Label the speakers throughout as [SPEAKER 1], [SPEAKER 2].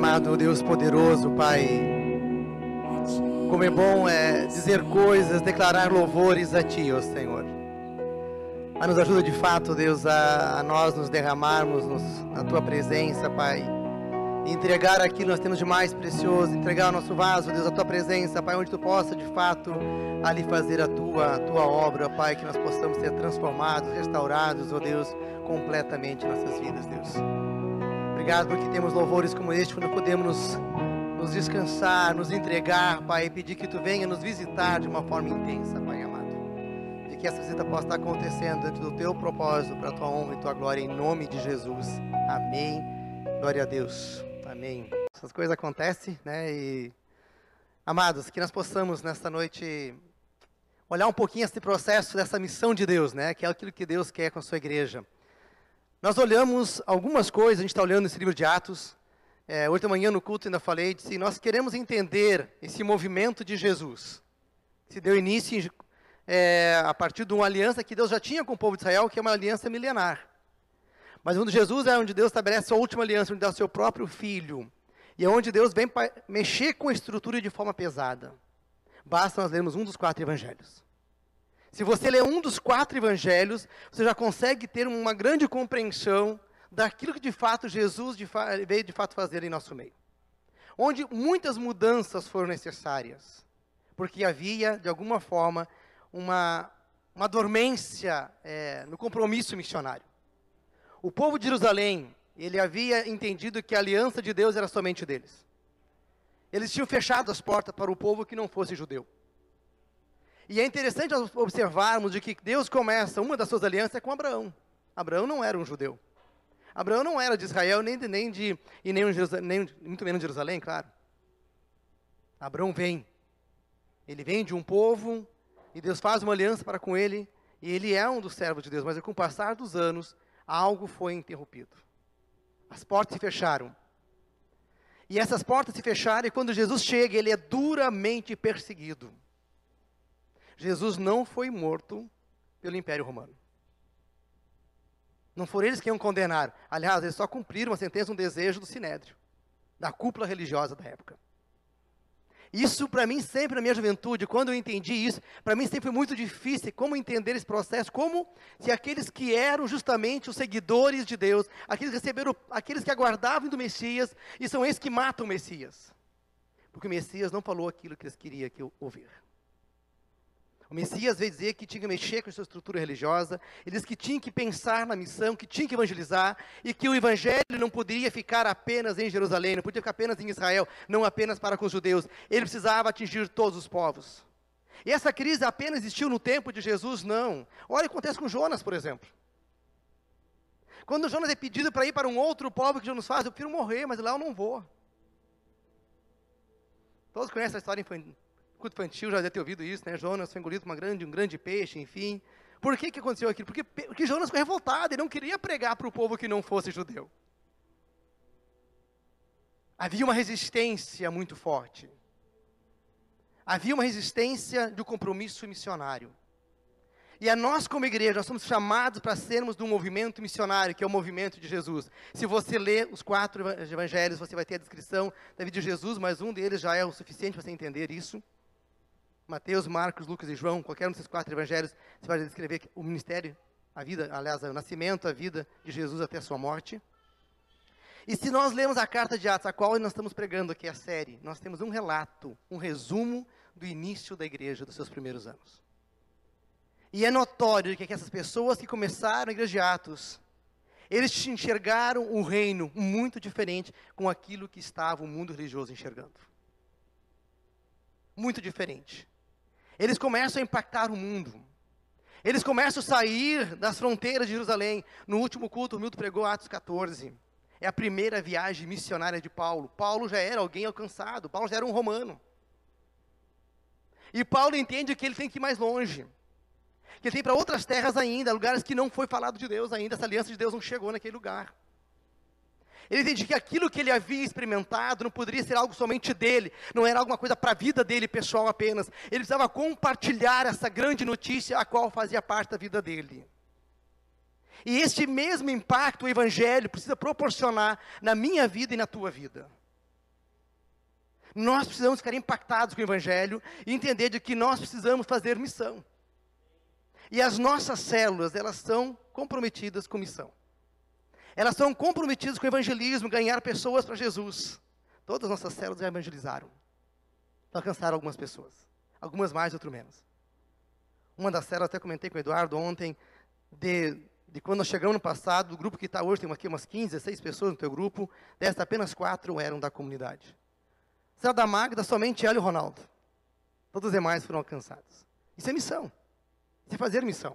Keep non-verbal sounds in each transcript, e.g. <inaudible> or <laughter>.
[SPEAKER 1] amado Deus poderoso, Pai. Como é bom é dizer coisas, declarar louvores a Ti, ó Senhor. Mas nos ajuda de fato, Deus, a, a nós nos derramarmos nos, na Tua presença, Pai. E entregar aquilo que nós temos de mais precioso, entregar o nosso vaso, Deus, a Tua presença, Pai, onde Tu possa de fato ali fazer a Tua, a tua obra, Pai, que nós possamos ser transformados, restaurados, ó Deus, completamente em nossas vidas, Deus. Obrigado porque temos louvores como este, quando podemos nos, descansar, nos entregar, Pai, e pedir que Tu venha nos visitar de uma forma intensa, Pai amado. E que essa visita possa estar acontecendo dentro do Teu propósito, para a Tua honra e Tua glória, em nome de Jesus. Amém. Glória a Deus. Amém. Essas coisas acontecem, né? E, amados, que nós possamos nesta noite olhar um pouquinho esse processo dessa missão de Deus, né? Que é aquilo que Deus quer com a sua igreja. Nós olhamos algumas coisas, a gente está olhando esse livro de Atos. É, hoje de manhã no culto ainda falei, disse, nós queremos entender esse movimento de Jesus. Se deu início é, a partir de uma aliança que Deus já tinha com o povo de Israel, que é uma aliança milenar. Mas onde Jesus é onde Deus estabelece a última aliança, onde dá o seu próprio filho. E é onde Deus vem mexer com a estrutura de forma pesada. Basta nós lermos um dos quatro evangelhos. Se você ler um dos quatro evangelhos, você já consegue ter uma grande compreensão daquilo que de fato Jesus de fa veio de fato fazer em nosso meio. Onde muitas mudanças foram necessárias, porque havia, de alguma forma, uma, uma dormência é, no compromisso missionário. O povo de Jerusalém, ele havia entendido que a aliança de Deus era somente deles. Eles tinham fechado as portas para o povo que não fosse judeu. E é interessante observarmos de que Deus começa uma das suas alianças com Abraão. Abraão não era um judeu. Abraão não era de Israel, nem de, nem de e nem, nem muito menos de Jerusalém, claro. Abraão vem. Ele vem de um povo e Deus faz uma aliança para com ele e ele é um dos servos de Deus, mas com o passar dos anos, algo foi interrompido. As portas se fecharam. E essas portas se fecharam e quando Jesus chega, ele é duramente perseguido. Jesus não foi morto pelo Império Romano. Não foram eles que iam condenar. Aliás, eles só cumpriram uma sentença, um desejo do Sinédrio, da cúpula religiosa da época. Isso, para mim, sempre na minha juventude, quando eu entendi isso, para mim sempre foi muito difícil como entender esse processo, como se aqueles que eram justamente os seguidores de Deus, aqueles que receberam, aqueles que aguardavam do Messias, e são esses que matam o Messias. Porque o Messias não falou aquilo que eles queriam que eu ouvir. O Messias veio dizer que tinha que mexer com a sua estrutura religiosa, ele disse que tinha que pensar na missão, que tinha que evangelizar, e que o evangelho não poderia ficar apenas em Jerusalém, não podia ficar apenas em Israel, não apenas para com os judeus. Ele precisava atingir todos os povos. E essa crise apenas existiu no tempo de Jesus? Não. Olha o que acontece com Jonas, por exemplo. Quando Jonas é pedido para ir para um outro povo que Jonas faz, eu prefiro morrer, mas lá eu não vou. Todos conhecem a história infantil culto infantil já deve ter ouvido isso, né? Jonas foi engolido por uma grande, um grande peixe, enfim. Por que, que aconteceu aquilo? Porque, porque Jonas ficou revoltado, ele não queria pregar para o povo que não fosse judeu. Havia uma resistência muito forte. Havia uma resistência do compromisso missionário. E a nós, como igreja, nós somos chamados para sermos um movimento missionário, que é o movimento de Jesus. Se você ler os quatro evangelhos, você vai ter a descrição da vida de Jesus, mas um deles já é o suficiente para você entender isso. Mateus, Marcos, Lucas e João, qualquer um desses quatro evangelhos, você vai descrever o ministério, a vida, aliás, o nascimento, a vida de Jesus até a sua morte. E se nós lemos a carta de Atos, a qual nós estamos pregando aqui a série, nós temos um relato, um resumo do início da igreja, dos seus primeiros anos. E é notório que essas pessoas que começaram a igreja de Atos, eles enxergaram o reino muito diferente com aquilo que estava o mundo religioso enxergando. Muito diferente. Eles começam a impactar o mundo. Eles começam a sair das fronteiras de Jerusalém. No último culto, o Milton pregou Atos 14. É a primeira viagem missionária de Paulo. Paulo já era alguém alcançado, Paulo já era um romano. E Paulo entende que ele tem que ir mais longe. Que ele tem para outras terras ainda, lugares que não foi falado de Deus ainda, essa aliança de Deus não chegou naquele lugar. Ele entendia que aquilo que ele havia experimentado não poderia ser algo somente dele, não era alguma coisa para a vida dele pessoal apenas. Ele precisava compartilhar essa grande notícia, a qual fazia parte da vida dele. E este mesmo impacto o Evangelho precisa proporcionar na minha vida e na tua vida. Nós precisamos ficar impactados com o Evangelho e entender de que nós precisamos fazer missão. E as nossas células, elas são comprometidas com missão. Elas são comprometidas com o evangelismo, ganhar pessoas para Jesus. Todas as nossas células já evangelizaram. Alcançaram algumas pessoas. Algumas mais, outras menos. Uma das células, até comentei com o Eduardo ontem, de, de quando nós chegamos no passado, o grupo que está hoje, tem aqui umas 15, 16 pessoas no teu grupo, dessas apenas quatro eram da comunidade. Célula da Magda, somente ela e o Ronaldo. Todos os demais foram alcançados. Isso é missão. Isso é fazer missão.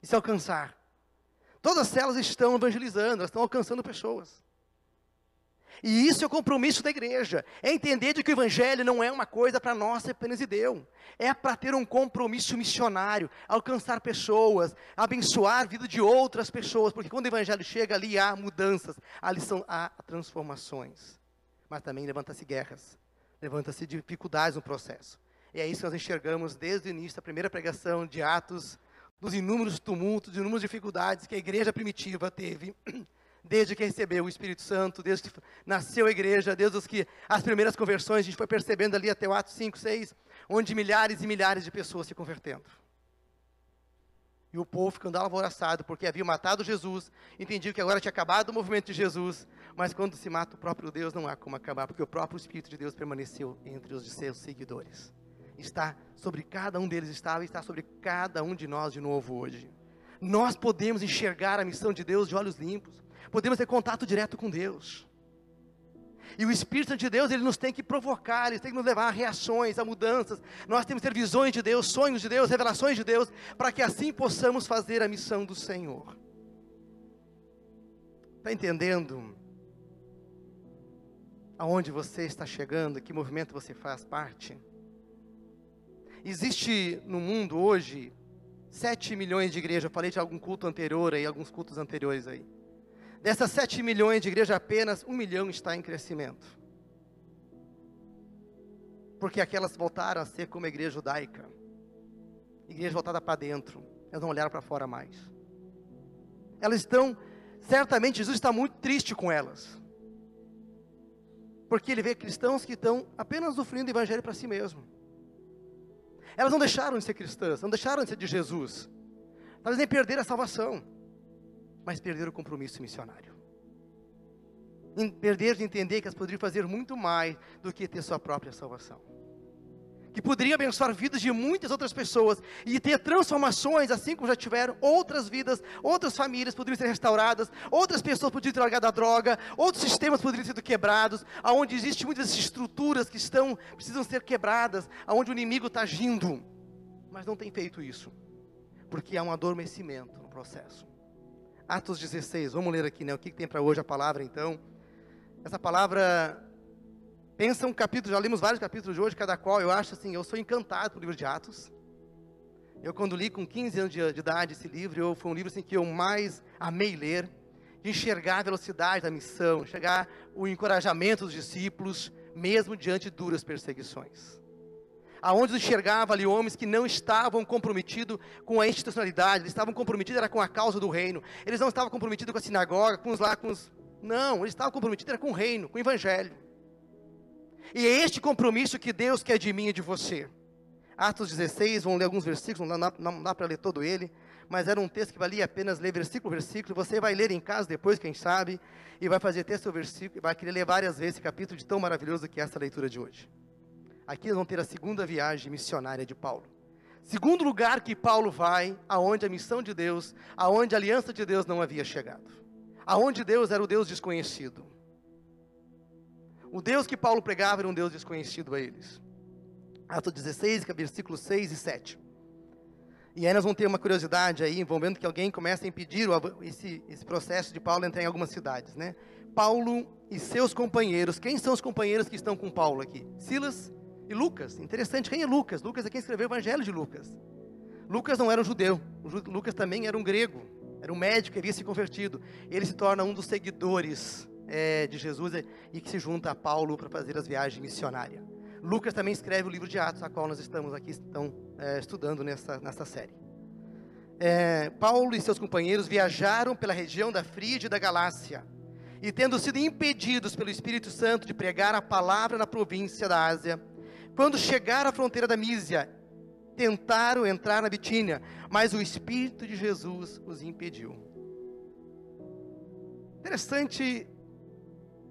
[SPEAKER 1] Isso é alcançar. Todas as células estão evangelizando, elas estão alcançando pessoas. E isso é o compromisso da igreja. É entender de que o evangelho não é uma coisa para nós apenas e deu. É para ter um compromisso missionário, alcançar pessoas, abençoar a vida de outras pessoas, porque quando o evangelho chega ali há mudanças, ali são, há transformações. Mas também levanta-se guerras, levanta-se dificuldades no processo. E é isso que nós enxergamos desde o início da primeira pregação de Atos, dos inúmeros tumultos, de inúmeras dificuldades que a igreja primitiva teve, <clears throat> desde que recebeu o Espírito Santo, desde que nasceu a igreja, desde que, as primeiras conversões, a gente foi percebendo ali até o Atos 5, 6, onde milhares e milhares de pessoas se convertendo. E o povo ficando alvoroçado, porque havia matado Jesus, entendiam que agora tinha acabado o movimento de Jesus, mas quando se mata o próprio Deus, não há como acabar, porque o próprio Espírito de Deus permaneceu entre os seus seguidores está sobre cada um deles estava e está sobre cada um de nós de novo hoje. Nós podemos enxergar a missão de Deus de olhos limpos, podemos ter contato direto com Deus. E o Espírito de Deus, ele nos tem que provocar, ele tem que nos levar a reações, a mudanças. Nós temos que ter visões de Deus, sonhos de Deus, revelações de Deus, para que assim possamos fazer a missão do Senhor. Está entendendo aonde você está chegando, que movimento você faz parte? Existe no mundo hoje 7 milhões de igrejas. Eu falei de algum culto anterior aí, alguns cultos anteriores aí. Dessas 7 milhões de igrejas, apenas 1 milhão está em crescimento. Porque aquelas voltaram a ser como a igreja judaica. Igreja voltada para dentro. Elas não olharam para fora mais. Elas estão, certamente Jesus está muito triste com elas. Porque ele vê cristãos que estão apenas sofrendo o evangelho para si mesmo. Elas não deixaram de ser cristãs, não deixaram de ser de Jesus. Elas nem perderam a salvação, mas perderam o compromisso missionário. Perderam de entender que elas poderiam fazer muito mais do que ter sua própria salvação que poderia abençoar vidas de muitas outras pessoas e ter transformações, assim como já tiveram outras vidas, outras famílias poderiam ser restauradas, outras pessoas poderiam ter largado a droga, outros sistemas poderiam ser quebrados, aonde existem muitas estruturas que estão precisam ser quebradas, aonde o inimigo está agindo, mas não tem feito isso, porque há um adormecimento no processo. Atos 16, vamos ler aqui, né? O que, que tem para hoje a palavra então? Essa palavra Pensa um capítulo, já lemos vários capítulos de hoje, cada qual eu acho assim, eu sou encantado pelo livro de Atos. Eu quando li com 15 anos de, de idade esse livro, eu, foi um livro assim, que eu mais amei ler, de enxergar a velocidade da missão, enxergar o encorajamento dos discípulos, mesmo diante de duras perseguições. Aonde enxergava ali homens que não estavam comprometidos com a institucionalidade, eles estavam comprometidos era com a causa do reino. Eles não estavam comprometidos com a sinagoga, com os lá, com os... Não, eles estavam comprometidos era com o reino, com o evangelho. E é este compromisso que Deus quer de mim e de você. Atos 16, vamos ler alguns versículos, não dá, não dá para ler todo ele, mas era um texto que valia apenas ler versículo versículo. Você vai ler em casa depois, quem sabe, e vai fazer texto versículo, e vai querer ler várias vezes esse capítulo de tão maravilhoso que é essa leitura de hoje. Aqui nós vamos ter a segunda viagem missionária de Paulo. Segundo lugar que Paulo vai, aonde a missão de Deus, aonde a aliança de Deus não havia chegado. Aonde Deus era o Deus desconhecido. O Deus que Paulo pregava era um Deus desconhecido a eles. Atos 16, versículos 6 e 7. E aí nós vamos ter uma curiosidade aí, envolvendo que alguém começa a impedir esse, esse processo de Paulo entrar em algumas cidades, né? Paulo e seus companheiros, quem são os companheiros que estão com Paulo aqui? Silas e Lucas. Interessante, quem é Lucas? Lucas é quem escreveu o Evangelho de Lucas. Lucas não era um judeu, Lucas também era um grego, era um médico que havia se convertido. Ele se torna um dos seguidores é, de Jesus e que se junta a Paulo para fazer as viagens missionárias. Lucas também escreve o livro de Atos, a qual nós estamos aqui estão, é, estudando nessa, nessa série. É, Paulo e seus companheiros viajaram pela região da Frígia e da Galácia. E tendo sido impedidos pelo Espírito Santo de pregar a palavra na província da Ásia, quando chegaram à fronteira da Mísia, tentaram entrar na Bitínia, mas o Espírito de Jesus os impediu. Interessante.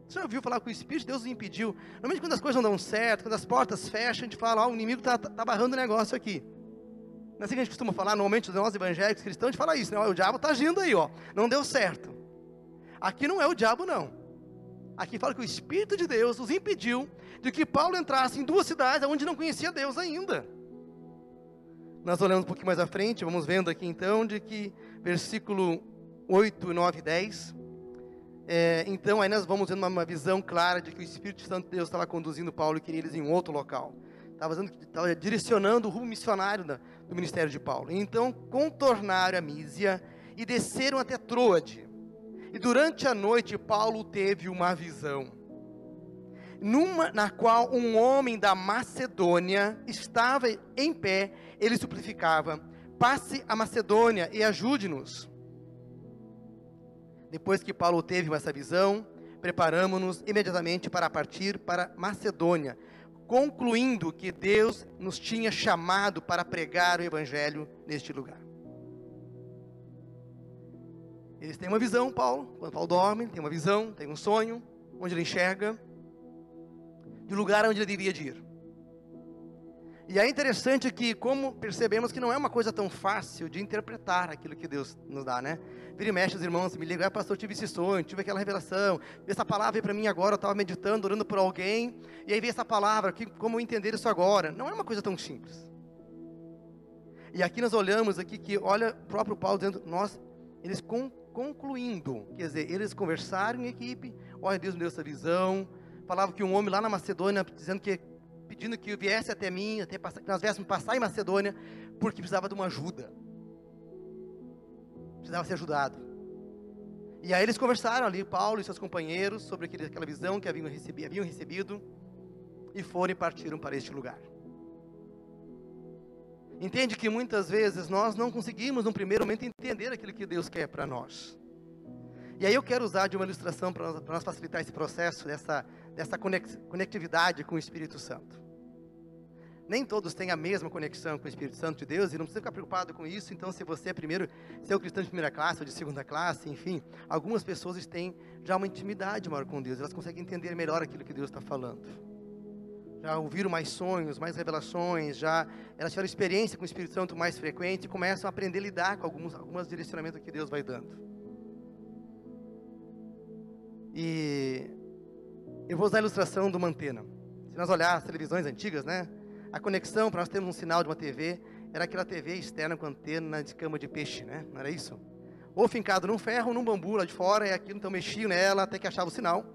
[SPEAKER 1] Você já ouviu falar que o Espírito de Deus os impediu? Normalmente, quando as coisas não dão certo, quando as portas fecham, a gente fala: oh, o inimigo está tá barrando o negócio aqui. Não é assim que a gente costuma falar, normalmente nós evangélicos cristãos, a gente fala isso, né? O diabo está agindo aí, ó. Não deu certo. Aqui não é o diabo, não. Aqui fala que o Espírito de Deus os impediu de que Paulo entrasse em duas cidades onde não conhecia Deus ainda. Nós olhamos um pouquinho mais à frente, vamos vendo aqui então, de que versículo 8, 9 e 10. É, então, aí nós vamos vendo uma, uma, visão clara de que o Espírito Santo de Deus estava conduzindo Paulo e queria eles em outro local. Estava, direcionando o rumo missionário da, do ministério de Paulo. Então, contornaram a Mísia e desceram até Troade. E durante a noite, Paulo teve uma visão, numa, na qual um homem da Macedônia estava em pé, ele suplicava: passe a Macedônia e ajude-nos. Depois que Paulo teve essa visão, preparamos-nos imediatamente para partir para Macedônia, concluindo que Deus nos tinha chamado para pregar o Evangelho neste lugar. Eles têm uma visão, Paulo, quando Paulo dorme, tem uma visão, tem um sonho, onde ele enxerga, de lugar onde ele deveria de ir. E é interessante que, como percebemos que não é uma coisa tão fácil de interpretar aquilo que Deus nos dá, né? Vira e mexe, os irmãos me ligam, ah, pastor, tive esse sonho, tive aquela revelação, essa palavra veio para mim agora, eu estava meditando, orando por alguém, e aí veio essa palavra, que, como entender isso agora? Não é uma coisa tão simples. E aqui nós olhamos aqui que, olha, o próprio Paulo dizendo, nós, eles concluindo, quer dizer, eles conversaram em equipe, olha, Deus me deu essa visão, falava que um homem lá na Macedônia, dizendo que pedindo que viesse até mim, até passar, que nós viéssemos passar em Macedônia, porque precisava de uma ajuda. Precisava ser ajudado. E aí eles conversaram ali, Paulo e seus companheiros, sobre aquela visão que haviam recebido, haviam recebido e foram e partiram para este lugar. Entende que muitas vezes nós não conseguimos, num primeiro momento, entender aquilo que Deus quer para nós. E aí eu quero usar de uma ilustração para nós, nós facilitar esse processo, dessa, dessa conectividade com o Espírito Santo. Nem todos têm a mesma conexão com o Espírito Santo de Deus e não precisa ficar preocupado com isso. Então, se você é primeiro, se é o cristão de primeira classe ou de segunda classe, enfim, algumas pessoas têm já uma intimidade maior com Deus, elas conseguem entender melhor aquilo que Deus está falando. Já ouviram mais sonhos, mais revelações, já elas tiveram experiência com o Espírito Santo mais frequente e começam a aprender a lidar com alguns, alguns direcionamentos que Deus vai dando. E eu vou usar a ilustração de uma antena. Se nós olharmos as televisões antigas, né? A conexão para nós termos um sinal de uma TV era aquela TV externa com antena de cama de peixe, né? Não era isso? Ou fincado num ferro, num bambu lá de fora, e aquilo então mexia nela até que achava o sinal.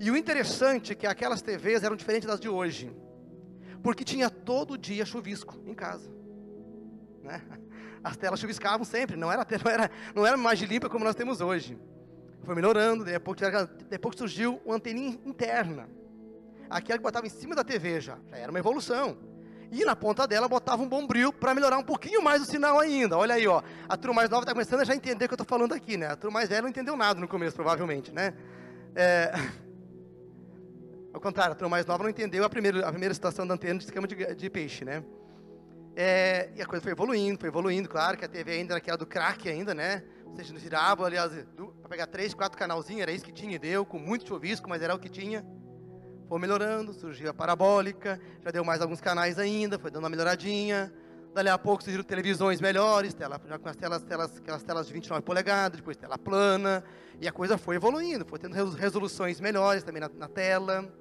[SPEAKER 1] E o interessante é que aquelas TVs eram diferentes das de hoje, porque tinha todo dia chuvisco em casa. Né? As telas chuviscavam sempre, não era, <laughs> não era, não era mais limpa como nós temos hoje. Foi melhorando, depois, depois surgiu uma anteninha interna. Aquela que botava em cima da TV já. Já era uma evolução. E na ponta dela botava um bombril para melhorar um pouquinho mais o sinal ainda. Olha aí, ó. A turma mais nova está começando a já entender o que eu estou falando aqui, né? A turma mais velha não entendeu nada no começo, provavelmente, né? É... <laughs> Ao contrário, a turma mais nova não entendeu a primeira, a primeira situação da antena de esquema de, de peixe, né? É... E a coisa foi evoluindo, foi evoluindo, claro que a TV ainda era aquela do crack ainda, né? Seja, girava, aliás, para pegar três, quatro canalzinhos, era isso que tinha deu, com muito chuvisco, mas era o que tinha. Foi melhorando, surgiu a parabólica, já deu mais alguns canais ainda, foi dando uma melhoradinha. Dali a pouco surgiram televisões melhores, tela, já com as telas, telas, aquelas telas de 29 polegadas, depois tela plana, e a coisa foi evoluindo, foi tendo resoluções melhores também na, na tela.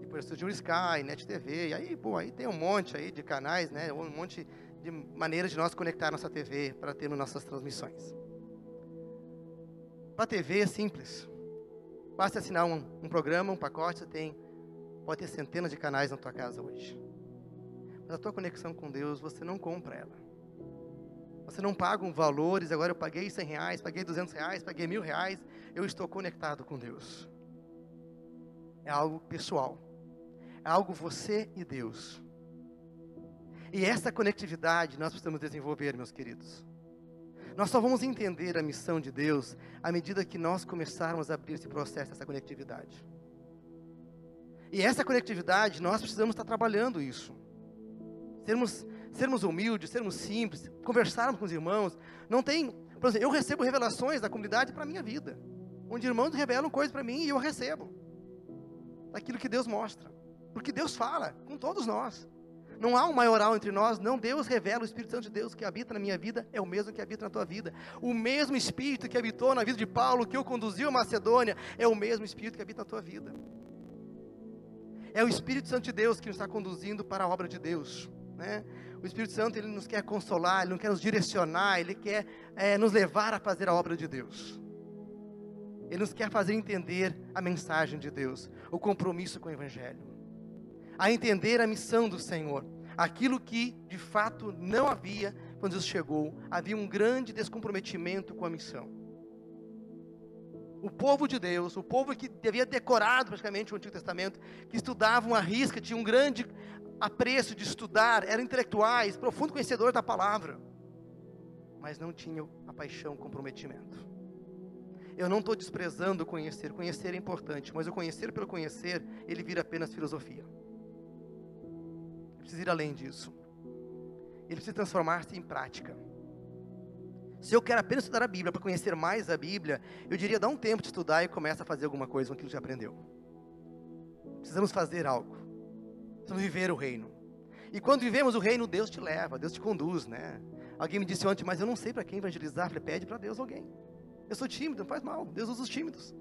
[SPEAKER 1] Depois surgiu o Sky, Net TV, e aí, pô, aí tem um monte aí de canais, né, um monte de maneiras de nós conectar nossa TV para termos nossas transmissões. Para TV é simples. Basta assinar um, um, programa, um pacote, você tem, pode ter centenas de canais na tua casa hoje. Mas a tua conexão com Deus, você não compra ela. Você não paga um valores, agora eu paguei 100 reais, paguei 200 reais, paguei mil reais, eu estou conectado com Deus. É algo pessoal. É algo você e Deus. E essa conectividade nós precisamos desenvolver, meus queridos. Nós só vamos entender a missão de Deus à medida que nós começarmos a abrir esse processo, essa conectividade. E essa conectividade, nós precisamos estar trabalhando isso. Sermos, sermos humildes, sermos simples, conversarmos com os irmãos. Não tem, por exemplo, eu recebo revelações da comunidade para a minha vida. Onde irmãos revelam coisas para mim e eu recebo. Daquilo que Deus mostra. Porque Deus fala com todos nós. Não há um maioral entre nós, não. Deus revela o Espírito Santo de Deus que habita na minha vida, é o mesmo que habita na tua vida. O mesmo Espírito que habitou na vida de Paulo, que o conduziu a Macedônia, é o mesmo Espírito que habita na tua vida. É o Espírito Santo de Deus que nos está conduzindo para a obra de Deus. Né? O Espírito Santo ele nos quer consolar, ele não quer nos direcionar, ele quer é, nos levar a fazer a obra de Deus. Ele nos quer fazer entender a mensagem de Deus, o compromisso com o Evangelho a entender a missão do Senhor. Aquilo que de fato não havia quando Jesus chegou, havia um grande descomprometimento com a missão. O povo de Deus, o povo que havia decorado praticamente o Antigo Testamento, que estudavam a risca, tinha um grande apreço de estudar, eram intelectuais, profundo conhecedor da palavra, mas não tinham a paixão, o comprometimento. Eu não estou desprezando conhecer, conhecer é importante, mas o conhecer pelo conhecer, ele vira apenas filosofia precisa ir além disso. Ele precisa transformar-se em prática. Se eu quero apenas estudar a Bíblia para conhecer mais a Bíblia, eu diria dá um tempo de estudar e começa a fazer alguma coisa com aquilo que já aprendeu. Precisamos fazer algo. Precisamos viver o reino. E quando vivemos o reino, Deus te leva, Deus te conduz, né? Alguém me disse ontem, mas eu não sei para quem evangelizar. falei, pede para Deus alguém. Eu sou tímido, não faz mal. Deus usa os tímidos.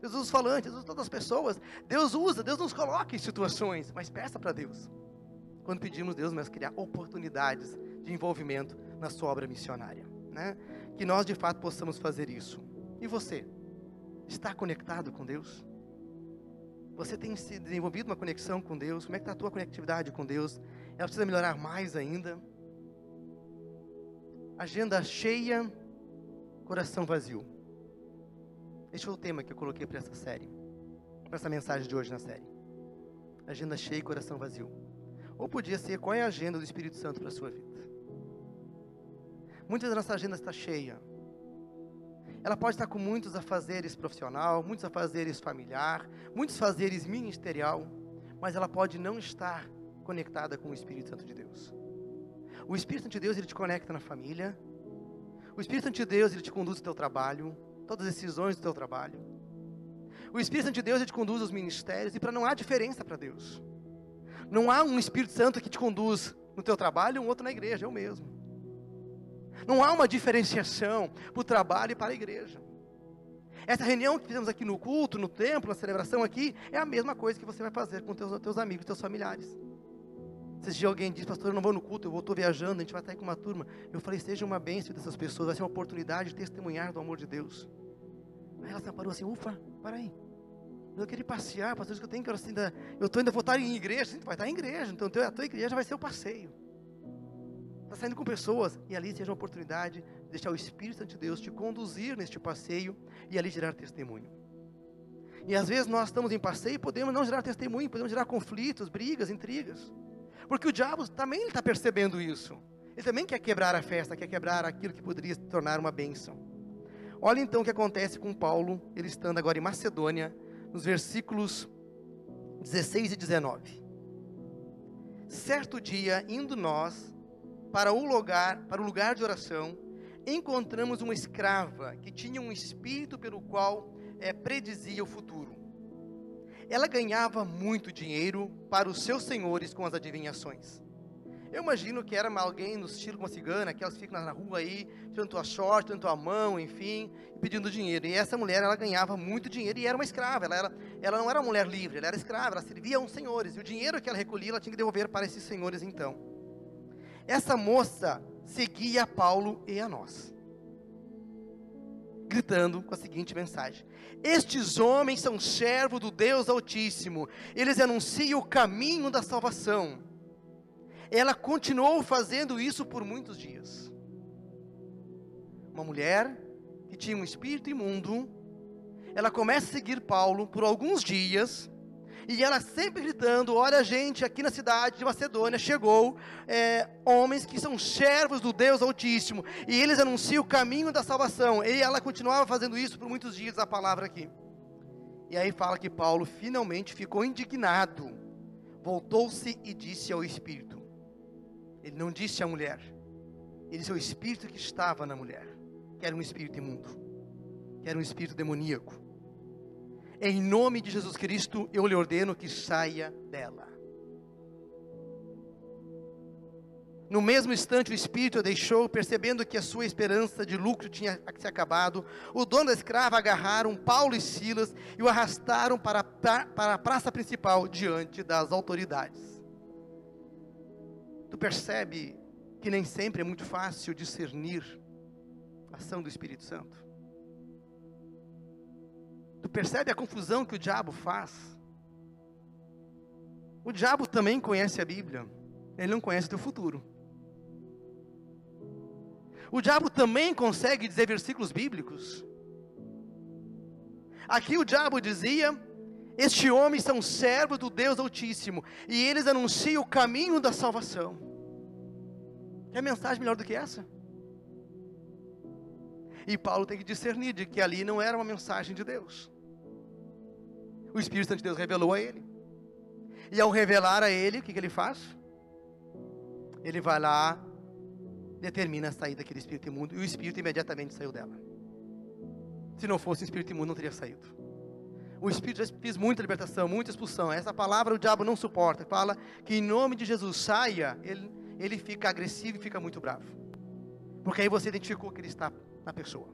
[SPEAKER 1] Deus usa os falantes, Deus usa todas as pessoas. Deus usa, Deus nos coloca em situações, mas peça para Deus quando pedimos Deus, mas criar oportunidades de envolvimento na sua obra missionária, né? Que nós de fato possamos fazer isso. E você está conectado com Deus? Você tem se desenvolvido uma conexão com Deus? Como é que está a tua conectividade com Deus? Ela precisa melhorar mais ainda. Agenda cheia, coração vazio. Este foi o tema que eu coloquei para essa série, para essa mensagem de hoje na série. Agenda cheia e coração vazio. Ou podia ser qual é a agenda do Espírito Santo para a sua vida. Muitas vezes a nossa agenda está cheia. Ela pode estar com muitos afazeres profissional, muitos afazeres familiar, muitos afazeres ministerial, mas ela pode não estar conectada com o Espírito Santo de Deus. O Espírito Santo de Deus ele te conecta na família. O Espírito Santo de Deus ele te conduz ao teu trabalho, todas as decisões do teu trabalho. O Espírito Santo de Deus ele te conduz aos ministérios e para não há diferença para Deus. Não há um Espírito Santo que te conduz no teu trabalho e um outro na igreja, é o mesmo. Não há uma diferenciação para o trabalho e para a igreja. Essa reunião que fizemos aqui no culto, no templo, na celebração aqui, é a mesma coisa que você vai fazer com teus, teus amigos, teus familiares. Se alguém diz, pastor, eu não vou no culto, eu estou viajando, a gente vai estar aí com uma turma. Eu falei, seja uma bênção dessas pessoas, vai ser uma oportunidade de testemunhar do amor de Deus. Aí ela se parou assim, ufa, para aí. Eu queria passear, pastor, que eu tenho que assim, ainda, eu estou ainda vou estar em igreja, sim, vai estar em igreja, então a tua igreja vai ser o passeio. Está saindo com pessoas e ali seja uma oportunidade de deixar o Espírito Santo de Deus te conduzir neste passeio e ali gerar testemunho. E às vezes nós estamos em passeio e podemos não gerar testemunho, podemos gerar conflitos, brigas, intrigas. Porque o diabo também está percebendo isso. Ele também quer quebrar a festa, quer quebrar aquilo que poderia se tornar uma bênção. Olha então o que acontece com Paulo, ele estando agora em Macedônia, nos versículos 16 e 19. Certo dia, indo nós para o lugar, para o lugar de oração, encontramos uma escrava que tinha um espírito pelo qual é, predizia o futuro. Ela ganhava muito dinheiro para os seus senhores com as adivinhações. Eu imagino que era alguém no estilo como a cigana, que elas ficam na rua aí, tanto a short, tanto a mão, enfim, pedindo dinheiro. E essa mulher, ela ganhava muito dinheiro e era uma escrava. Ela, era, ela não era uma mulher livre, ela era escrava, ela servia a uns senhores. E o dinheiro que ela recolhia, ela tinha que devolver para esses senhores então. Essa moça seguia Paulo e a nós, gritando com a seguinte mensagem: Estes homens são servos do Deus Altíssimo, eles anunciam o caminho da salvação ela continuou fazendo isso por muitos dias. Uma mulher que tinha um espírito imundo, ela começa a seguir Paulo por alguns dias, E ela sempre gritando: Olha, gente, aqui na cidade de Macedônia chegou é, homens que são servos do Deus Altíssimo, e eles anunciam o caminho da salvação. E ela continuava fazendo isso por muitos dias, a palavra aqui. E aí fala que Paulo finalmente ficou indignado, voltou-se e disse ao Espírito: Ele não disse à mulher, ele disse ao Espírito que estava na mulher, que era um espírito imundo, que era um espírito demoníaco. Em nome de Jesus Cristo, eu lhe ordeno que saia dela. No mesmo instante, o espírito a deixou, percebendo que a sua esperança de lucro tinha se acabado. O dono da escrava agarraram Paulo e Silas e o arrastaram para, para a praça principal diante das autoridades. Tu percebe que nem sempre é muito fácil discernir a ação do Espírito Santo? Tu percebe a confusão que o diabo faz? O diabo também conhece a Bíblia, ele não conhece o teu futuro. O diabo também consegue dizer versículos bíblicos. Aqui o diabo dizia: Este homem são servos do Deus Altíssimo, e eles anunciam o caminho da salvação. Quer mensagem melhor do que essa? E Paulo tem que discernir de que ali não era uma mensagem de Deus. O Espírito Santo de Deus revelou a ele. E ao revelar a ele, o que, que ele faz? Ele vai lá, determina a saída daquele espírito imundo, e o espírito imediatamente saiu dela. Se não fosse o espírito imundo, não teria saído. O espírito já fez muita libertação, muita expulsão. Essa palavra o diabo não suporta. Fala que em nome de Jesus saia, ele, ele fica agressivo e fica muito bravo. Porque aí você identificou que ele está na pessoa.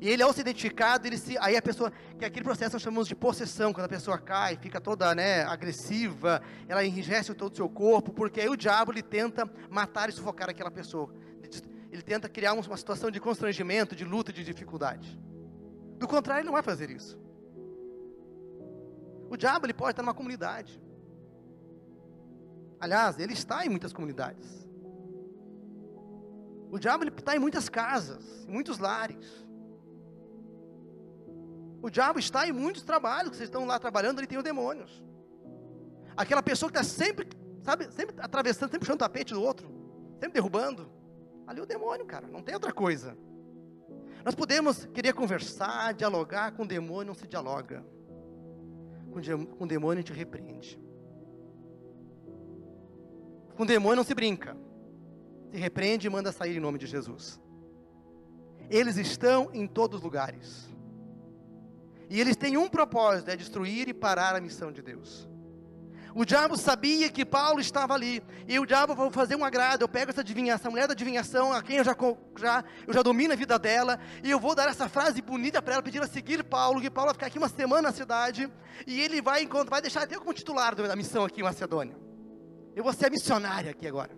[SPEAKER 1] E ele ao ser identificado, ele se, aí a pessoa, que aquele processo nós chamamos de possessão, quando a pessoa cai, fica toda né, agressiva, ela enrijece todo o seu corpo, porque aí o diabo ele tenta matar e sufocar aquela pessoa. Ele tenta criar uma situação de constrangimento, de luta, de dificuldade. Do contrário, ele não vai fazer isso. O diabo ele pode estar numa comunidade. Aliás, ele está em muitas comunidades. O diabo ele está em muitas casas, em muitos lares. O diabo está em muitos trabalhos, que vocês estão lá trabalhando, ele tem os demônios. Aquela pessoa que está sempre, sabe, sempre atravessando, sempre puxando o tapete do outro, sempre derrubando. Ali é o demônio, cara, não tem outra coisa. Nós podemos querer conversar, dialogar com o demônio, não se dialoga. Com demônio a gente repreende. Com demônio não se brinca. Se repreende e manda sair em nome de Jesus. Eles estão em todos os lugares. E eles têm um propósito: é destruir e parar a missão de Deus. O diabo sabia que Paulo estava ali. E o diabo vai fazer um agrado. Eu pego essa adivinhação, mulher da adivinhação, a quem eu já, já, eu já domino a vida dela. E eu vou dar essa frase bonita para ela, pedir a seguir Paulo. Que Paulo vai ficar aqui uma semana na cidade. E ele vai, vai deixar até como titular da missão aqui em Macedônia. Eu vou ser missionária aqui agora.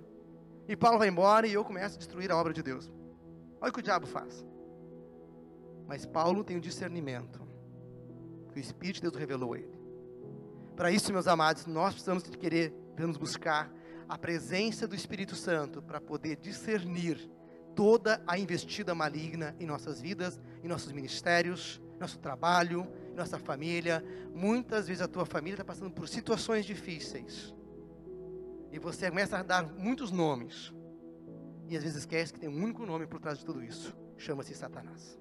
[SPEAKER 1] E Paulo vai embora e eu começo a destruir a obra de Deus. Olha o que o diabo faz. Mas Paulo tem o um discernimento que o Espírito de Deus revelou a ele. Para isso, meus amados, nós precisamos de querer, precisamos buscar a presença do Espírito Santo para poder discernir toda a investida maligna em nossas vidas, em nossos ministérios, nosso trabalho, nossa família. Muitas vezes a tua família está passando por situações difíceis. E você começa a dar muitos nomes. E às vezes esquece que tem um único nome por trás de tudo isso. Chama-se Satanás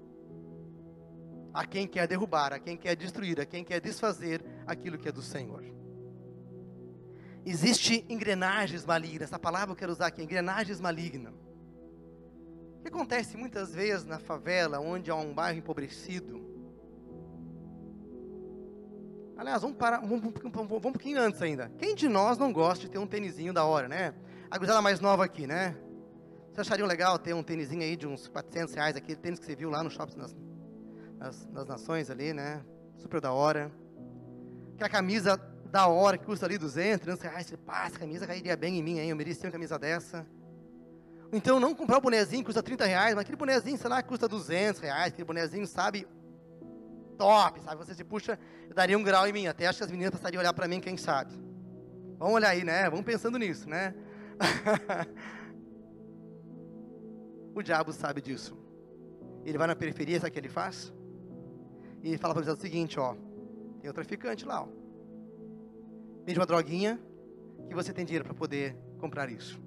[SPEAKER 1] a quem quer derrubar, a quem quer destruir, a quem quer desfazer aquilo que é do Senhor. Existe engrenagens malignas, essa palavra eu quero usar aqui, engrenagens malignas. O que acontece muitas vezes na favela, onde há um bairro empobrecido? Aliás, vamos, parar, vamos, vamos, vamos um pouquinho antes ainda. Quem de nós não gosta de ter um tênisinho da hora, né? A gurizada mais nova aqui, né? Vocês achariam legal ter um tênisinho aí de uns 400 reais, aquele tênis que você viu lá no shopping nas, nas nações ali, né? Super da hora. Aquela camisa da hora que custa ali 200, 300 reais. Você, pá, essa camisa cairia bem em mim, hein? Eu merecia uma camisa dessa. Então não comprar um bonezinho que custa 30 reais, mas aquele bonezinho, sei lá, custa 200 reais. Aquele bonezinho, sabe? Top, sabe? Você se puxa, daria um grau em mim. Até acho que as meninas passariam a olhar para mim, quem sabe. Vamos olhar aí, né? Vamos pensando nisso, né? <laughs> o diabo sabe disso. Ele vai na periferia, sabe o que ele faz? e fala para eles o seguinte, ó, tem um traficante lá, ó. vende uma droguinha, que você tem dinheiro para poder comprar isso.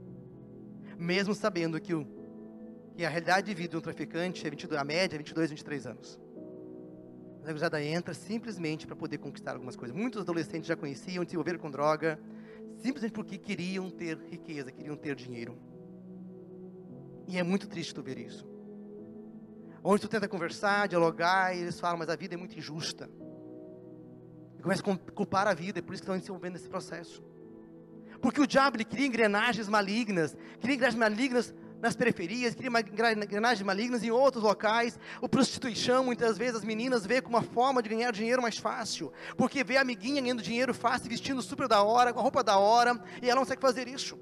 [SPEAKER 1] Mesmo sabendo que, o, que a realidade de vida de um traficante é 22, a média é 22, 23 anos. Mas a gurizada entra simplesmente para poder conquistar algumas coisas. Muitos adolescentes já conheciam, se envolveram com droga, simplesmente porque queriam ter riqueza, queriam ter dinheiro. E é muito triste tu ver isso. Onde tu tenta conversar, dialogar, e eles falam, mas a vida é muito injusta. E começa a culpar a vida, é por isso que estão se envolvendo nesse processo. Porque o diabo ele cria engrenagens malignas, cria engrenagens malignas nas periferias, cria engrenagens malignas em outros locais. O prostituição, muitas vezes, as meninas vê como uma forma de ganhar dinheiro mais fácil. Porque vê a amiguinha ganhando dinheiro fácil, vestindo super da hora, com a roupa da hora, e ela não consegue fazer isso.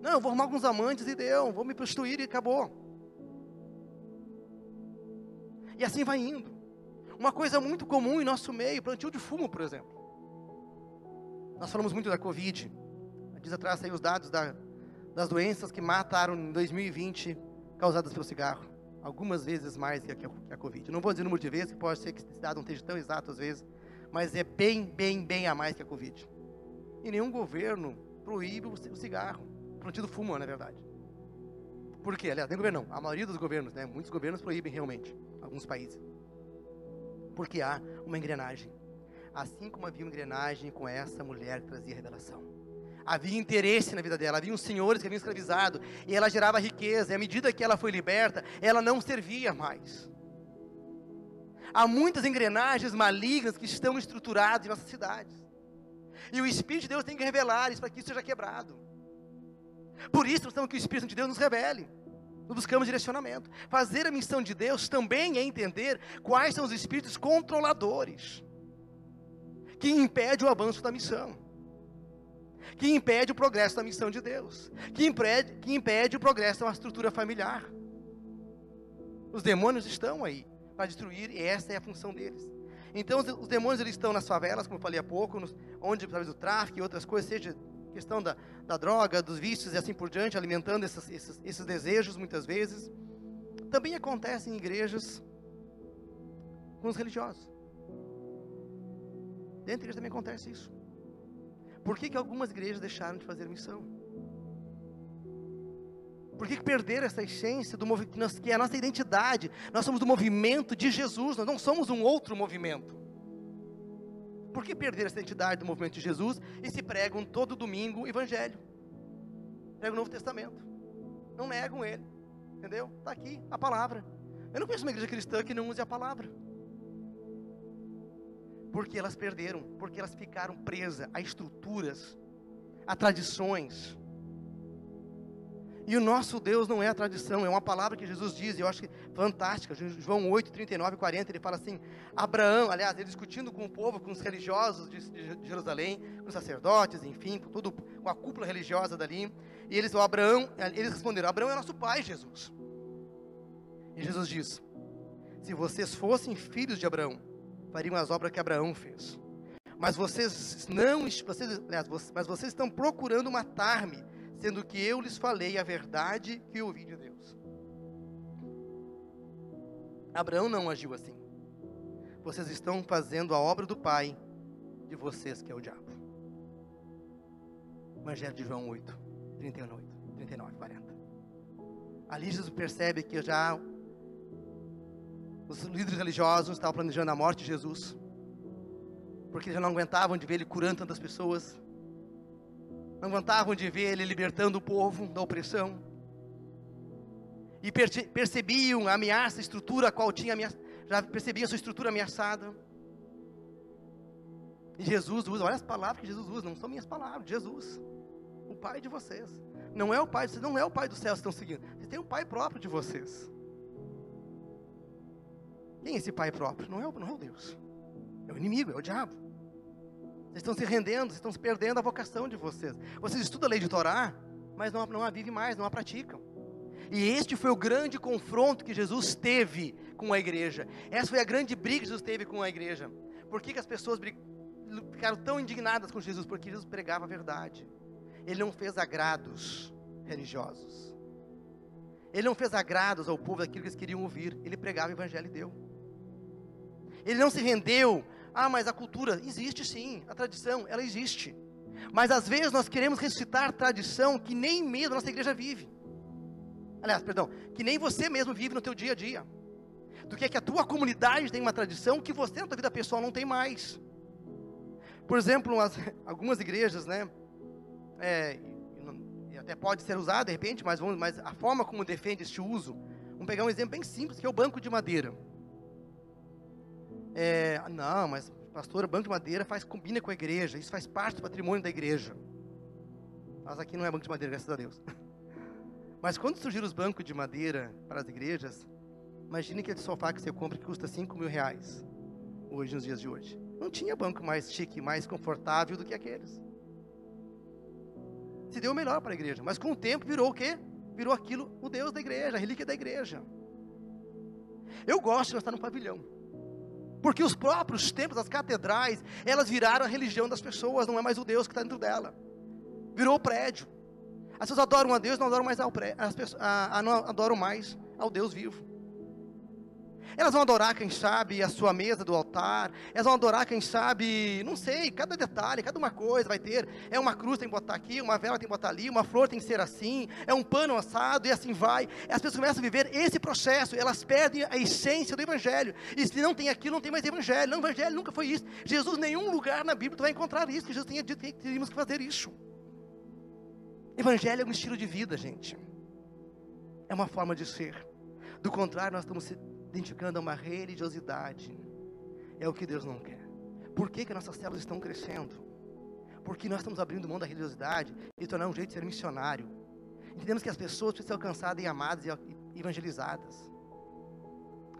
[SPEAKER 1] Não, eu vou arrumar alguns amantes e deu, vou me prostituir e acabou. E assim vai indo. Uma coisa muito comum em nosso meio, plantio de fumo, por exemplo. Nós falamos muito da Covid. Diz atrás aí os dados da, das doenças que mataram em 2020 causadas pelo cigarro. Algumas vezes mais que a, que a Covid. Não vou dizer o número de vezes, que pode ser que esse dado não esteja tão exato às vezes, mas é bem, bem, bem a mais que a Covid. E nenhum governo proíbe o cigarro. Plantio do fumo, na verdade. Por quê? Aliás, nem governo não. A maioria dos governos, né? Muitos governos proíbem realmente. Alguns países. Porque há uma engrenagem assim como havia uma engrenagem com essa mulher que trazia revelação. Havia interesse na vida dela, havia uns senhores que haviam escravizado, e ela gerava riqueza, e à medida que ela foi liberta, ela não servia mais. Há muitas engrenagens malignas que estão estruturadas em nossas cidades. E o Espírito de Deus tem que revelar isso para que isso seja quebrado. Por isso, nós precisamos que o Espírito de Deus nos revele. Buscamos direcionamento. Fazer a missão de Deus também é entender quais são os espíritos controladores que impede o avanço da missão, que impede o progresso da missão de Deus, que impede, que impede o progresso da estrutura familiar. Os demônios estão aí para destruir, e essa é a função deles. Então, os, os demônios eles estão nas favelas, como eu falei há pouco, nos, onde, através do tráfico e outras coisas, seja questão da, da droga, dos vícios e assim por diante, alimentando esses, esses, esses desejos muitas vezes. Também acontece em igrejas com os religiosos. Dentro da igreja também acontece isso. Por que, que algumas igrejas deixaram de fazer missão? Por que, que perderam essa essência do movimento, que é a nossa identidade? Nós somos do movimento de Jesus, nós não somos um outro movimento. Por que perder essa identidade do movimento de Jesus e se pregam todo domingo o Evangelho? Pregam o Novo Testamento. Não negam ele. Entendeu? Está aqui a palavra. Eu não conheço uma igreja cristã que não use a palavra. Porque elas perderam, porque elas ficaram presas a estruturas, a tradições. E o nosso Deus não é a tradição, é uma palavra que Jesus diz, e eu acho que fantástica. João 8, 39 e 40, ele fala assim: Abraão, aliás, ele discutindo com o povo, com os religiosos de, Jerusalém, com os sacerdotes, enfim, com, tudo, com a cúpula religiosa dali. E eles, o Abraão, eles responderam: Abraão é nosso pai, Jesus. E Jesus diz: Se vocês fossem filhos de Abraão, fariam as obras que Abraão fez. Mas vocês não, vocês, mas vocês estão procurando matar-me, sendo que eu lhes falei a verdade que ouvi de Deus. Abraão não agiu assim. Vocês estão fazendo a obra do Pai de vocês, que é o diabo. Evangelho de João 8, 38, 39, 40. Ali Jesus percebe que já os líderes religiosos estavam planejando a morte de Jesus, porque já não aguentavam de ver ele curando tantas pessoas, não aguentavam de ver ele libertando o povo da opressão, e percebiam a ameaça, a estrutura a qual tinha já percebiam a sua estrutura ameaçada. E Jesus usa, olha as palavras que Jesus usa, não são minhas palavras, Jesus, o Pai de vocês. Não é o Pai, não é o Pai do céu que estão seguindo. Vocês têm um Pai próprio de vocês. Quem é esse pai próprio? Não é, não é o Deus. É o inimigo, é o diabo. Vocês estão se rendendo, vocês estão se perdendo a vocação de vocês. Vocês estudam a lei de Torá, mas não, não a vivem mais, não a praticam. E este foi o grande confronto que Jesus teve com a igreja. Essa foi a grande briga que Jesus teve com a igreja. Por que, que as pessoas ficaram tão indignadas com Jesus? Porque Jesus pregava a verdade. Ele não fez agrados religiosos. Ele não fez agrados ao povo daquilo que eles queriam ouvir. Ele pregava o evangelho e deu. Ele não se rendeu Ah, mas a cultura existe sim, a tradição, ela existe. Mas às vezes nós queremos ressuscitar tradição que nem mesmo a nossa igreja vive. Aliás, perdão, que nem você mesmo vive no teu dia a dia. Do que é que a tua comunidade tem uma tradição que você na tua vida pessoal não tem mais. Por exemplo, umas, <laughs> algumas igrejas, né? É, até pode ser usada de repente, mas, vamos, mas a forma como defende este uso, vamos pegar um exemplo bem simples, que é o banco de madeira. É, não, mas pastor, banco de madeira faz combina com a igreja, isso faz parte do patrimônio da igreja. Mas aqui não é banco de madeira, graças a Deus. <laughs> Mas quando surgiram os bancos de madeira para as igrejas, imagine aquele sofá que você compra que custa 5 mil reais, hoje, nos dias de hoje. Não tinha banco mais chique, mais confortável do que aqueles. Se deu melhor para a igreja, mas com o tempo virou o quê? Virou aquilo, o Deus da igreja, a relíquia da igreja. Eu gosto de estar no pavilhão. Porque os próprios templos, as catedrais, elas viraram a religião das pessoas, não é mais o Deus que está dentro dela. Virou o prédio. As pessoas adoram a Deus, não adoram mais ao prédio, as pessoas, a, a, não adoram mais ao Deus vivo. Elas vão adorar, quem sabe, a sua mesa do altar. Elas vão adorar, quem sabe, não sei, cada detalhe, cada uma coisa vai ter. É uma cruz tem que botar aqui, uma vela tem que botar ali, uma flor tem que ser assim, é um pano assado e assim vai. As pessoas começam a viver esse processo, elas perdem a essência do Evangelho. E se não tem aquilo, não tem mais Evangelho. Não, Evangelho nunca foi isso. Jesus, nenhum lugar na Bíblia tu vai encontrar isso, que Jesus tenha dito que teríamos que fazer isso. Evangelho é um estilo de vida, gente. É uma forma de ser. Do contrário, nós estamos identificando uma religiosidade. É o que Deus não quer. Por que, que nossas células estão crescendo? Porque nós estamos abrindo mão da religiosidade e tornar um jeito de ser missionário. Entendemos que as pessoas precisam ser alcançadas e amadas e evangelizadas.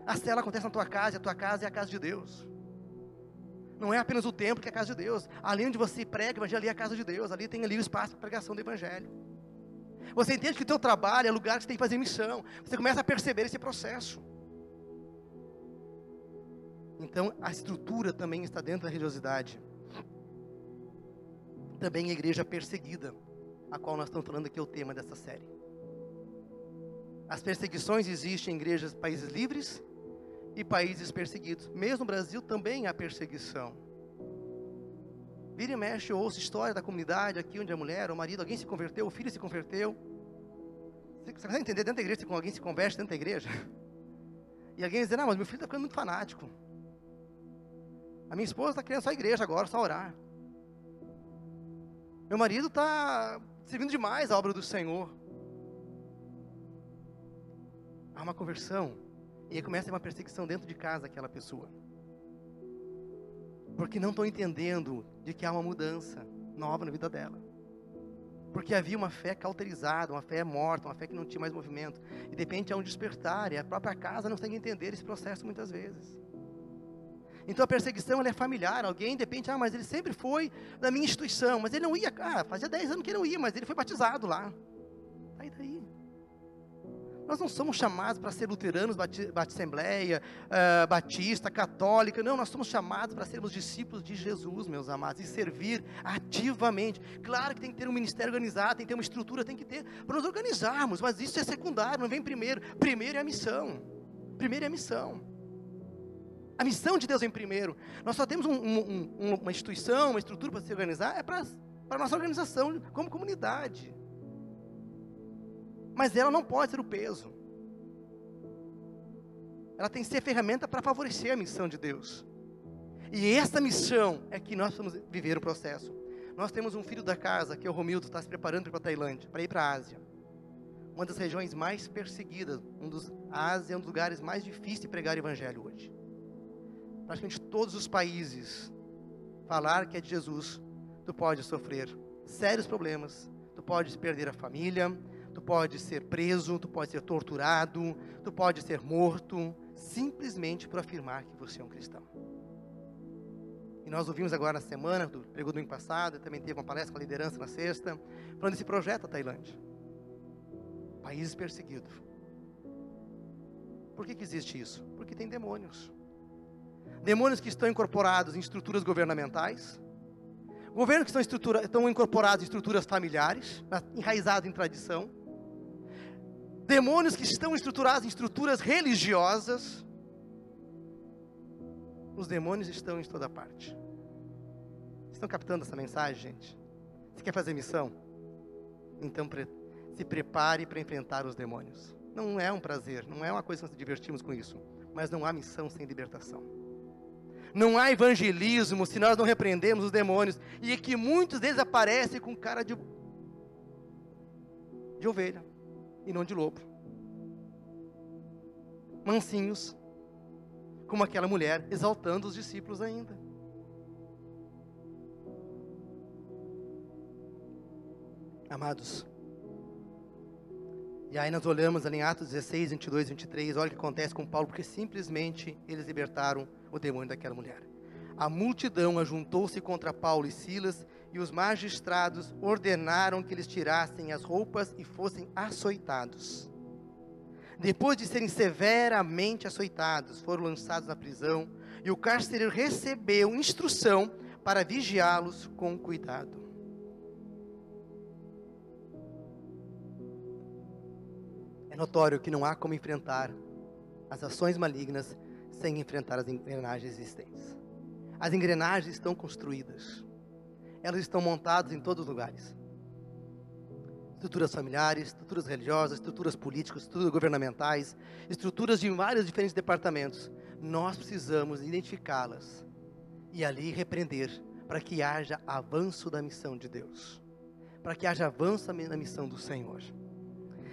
[SPEAKER 1] A célula acontece na tua casa, e a tua casa é a casa de Deus. Não é apenas o templo que é a casa de Deus. Ali onde você prega, evangelho ali é a casa de Deus. Ali tem ali o espaço para pregação do evangelho. Você entende que o teu trabalho é lugar que você tem que fazer missão. Você começa a perceber esse processo. Então, a estrutura também está dentro da religiosidade. Também a igreja perseguida, a qual nós estamos falando aqui é o tema dessa série. As perseguições existem em igrejas, países livres e países perseguidos. Mesmo no Brasil também há perseguição. Vira e mexe, eu ouço história da comunidade aqui onde a mulher, o marido, alguém se converteu, o filho se converteu. Você consegue entender dentro da igreja quando alguém se converte dentro da igreja? <laughs> E alguém diz, não, mas meu filho está ficando muito fanático. A minha esposa está querendo só igreja agora, só orar. Meu marido está servindo demais a obra do Senhor. Há uma conversão. E aí começa uma perseguição dentro de casa aquela pessoa. Porque não estão entendendo de que há uma mudança nova na vida dela. Porque havia uma fé cauterizada, uma fé morta, uma fé que não tinha mais movimento. E de repente há um despertar, e a própria casa não consegue entender esse processo muitas vezes. Então a perseguição é familiar. Alguém depende, ah, mas ele sempre foi da minha instituição, mas ele não ia, ah, fazia 10 anos que ele não ia, mas ele foi batizado lá. Aí daí. Nós não somos chamados para ser luteranos, bate-assembleia, uh, batista, católica. Não, nós somos chamados para sermos discípulos de Jesus, meus amados, e servir ativamente. Claro que tem que ter um ministério organizado, tem que ter uma estrutura, tem que ter, para nos organizarmos, mas isso é secundário, não vem primeiro. Primeiro é a missão. Primeiro é a missão. A missão de Deus vem primeiro. Nós só temos um, um, uma instituição, uma estrutura para se organizar, é para a nossa organização como comunidade. Mas ela não pode ser o peso. Ela tem que ser ferramenta para favorecer a missão de Deus. E essa missão é que nós vamos viver o processo. Nós temos um filho da casa, que é o Romildo, está se preparando para a Tailândia, para ir para a Ásia. Uma das regiões mais perseguidas. Um dos, a Ásia é um dos lugares mais difíceis de pregar o evangelho hoje praticamente todos os países, falar que é de Jesus, tu pode sofrer sérios problemas, tu pode perder a família, tu pode ser preso, tu pode ser torturado, tu pode ser morto, simplesmente por afirmar que você é um cristão. E nós ouvimos agora na semana, do pregou domingo passado, também teve uma palestra com a liderança na sexta, falando desse projeto da Tailândia. Países perseguidos. Por que, que existe isso? Porque tem demônios demônios que estão incorporados em estruturas governamentais, governos que estão, estão incorporados em estruturas familiares, enraizados em tradição, demônios que estão estruturados em estruturas religiosas, os demônios estão em toda parte. Estão captando essa mensagem, gente? Você quer fazer missão? Então se prepare para enfrentar os demônios. Não é um prazer, não é uma coisa que nós nos divertimos com isso, mas não há missão sem libertação. Não há evangelismo se nós não repreendemos os demônios. E é que muitos deles aparecem com cara de, de ovelha e não de lobo. Mansinhos, como aquela mulher, exaltando os discípulos ainda. Amados, e aí nós olhamos ali em Atos 16, 22, 23, olha o que acontece com Paulo, porque simplesmente eles libertaram o demônio daquela mulher. A multidão ajuntou-se contra Paulo e Silas, e os magistrados ordenaram que eles tirassem as roupas e fossem açoitados. Depois de serem severamente açoitados, foram lançados na prisão, e o carcereiro recebeu instrução para vigiá-los com cuidado. É notório que não há como enfrentar as ações malignas sem enfrentar as engrenagens existentes. As engrenagens estão construídas. Elas estão montadas em todos os lugares. Estruturas familiares, estruturas religiosas, estruturas políticas, estruturas governamentais, estruturas de vários diferentes departamentos. Nós precisamos identificá-las e ali repreender para que haja avanço da missão de Deus. Para que haja avanço na missão do Senhor.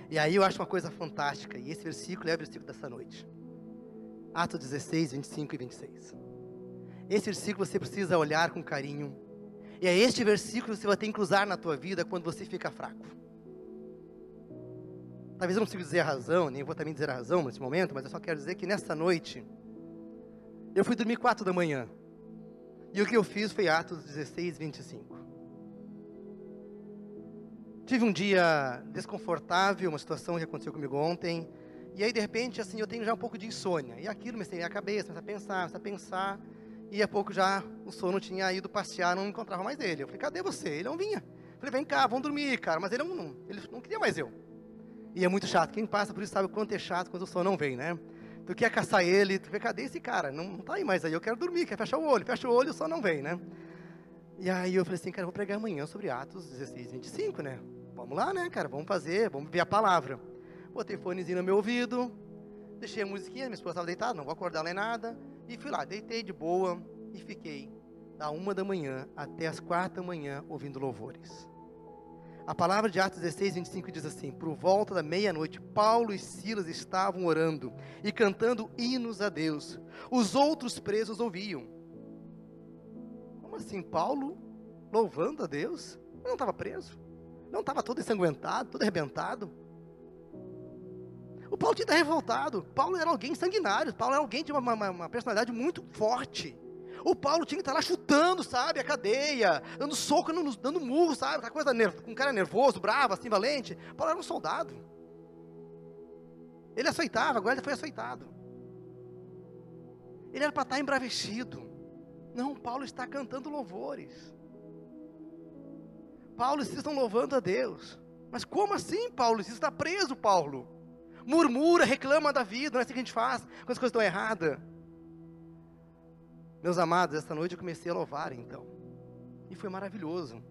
[SPEAKER 1] E aí eu acho uma coisa fantástica, e esse versículo é o versículo dessa noite. Atos 16, 25 e 26. Esse versículo você precisa olhar com carinho. E é este versículo que você vai ter que usar na tua vida quando você fica fraco. Talvez eu não consiga dizer a razão, nem vou também dizer a razão nesse momento, mas eu só quero dizer que nessa noite, eu fui dormir quatro da manhã. E o que eu fiz foi Atos 16, 25. Tive um dia desconfortável, uma situação que aconteceu comigo ontem. E aí, de repente, assim, eu tenho já um pouco de insônia. E aquilo me a minha cabeça, começa a pensar, começa a pensar. E a pouco já o sono tinha ido passear, não encontrava mais ele. Eu falei, cadê você? Ele não vinha. Eu falei, vem cá, vamos dormir, cara. Mas ele não, ele não queria mais eu. E é muito chato. Quem passa por isso sabe o quanto é chato quando o sono não vem, né? Tu quer caçar ele, tu vê, cadê esse cara? Não, não tá aí mais aí, eu quero dormir, quer fechar o olho. Fecha o olho o sono não vem, né? E aí eu falei assim, cara, eu vou pregar amanhã sobre Atos 16, 25, né? Vamos lá, né, cara? Vamos fazer, vamos ver a palavra. Botei fonezinho no meu ouvido, deixei a musiquinha, minha esposa estava deitada, não vou acordar nem nada. E fui lá, deitei de boa e fiquei da uma da manhã até as quatro da manhã ouvindo louvores. A palavra de Atos 16, 25 diz assim: Por volta da meia-noite, Paulo e Silas estavam orando e cantando hinos a Deus. Os outros presos ouviam. Como assim, Paulo louvando a Deus? Ele não estava preso? Não estava todo ensanguentado, todo arrebentado? O Paulo tinha revoltado. Paulo era alguém sanguinário. Paulo era alguém de uma, uma, uma personalidade muito forte. O Paulo tinha que estar lá chutando, sabe, a cadeia, dando soco, dando, dando murro, sabe, aquela coisa, um cara nervoso, bravo, assim, valente. Paulo era um soldado. Ele aceitava, agora ele foi aceitado. Ele era para estar embravecido. Não, Paulo está cantando louvores. Paulo e Silas estão louvando a Deus. Mas como assim, Paulo? Você está preso, Paulo. Murmura, reclama da vida, não é assim que a gente faz, quando as coisas estão erradas. Meus amados, esta noite eu comecei a louvar então. E foi maravilhoso.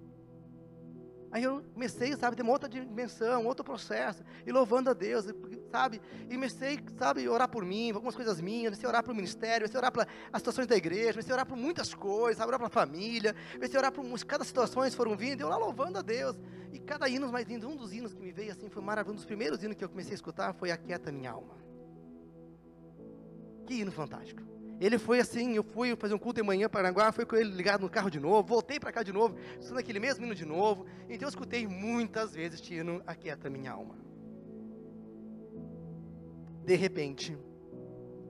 [SPEAKER 1] Aí eu comecei, sabe, ter uma outra dimensão, outro processo, e louvando a Deus, sabe, e comecei, sabe, orar por mim, algumas coisas minhas, comecei a orar para o ministério, comecei a orar para as situações da igreja, comecei a orar por muitas coisas, sabe, orar para a família, comecei a orar por cada situações foram vindo, eu lá louvando a Deus, e cada hino mais lindo, um dos hinos que me veio assim, foi maravilhoso, um dos primeiros hinos que eu comecei a escutar foi Aquieta Minha Alma. Que hino fantástico. Ele foi assim, eu fui fazer um culto de manhã para Aranguá, fui com ele ligado no carro de novo, voltei para cá de novo, escutando aquele mesmo hino de novo. Então eu escutei muitas vezes este hino, Aquieta Minha Alma. De repente,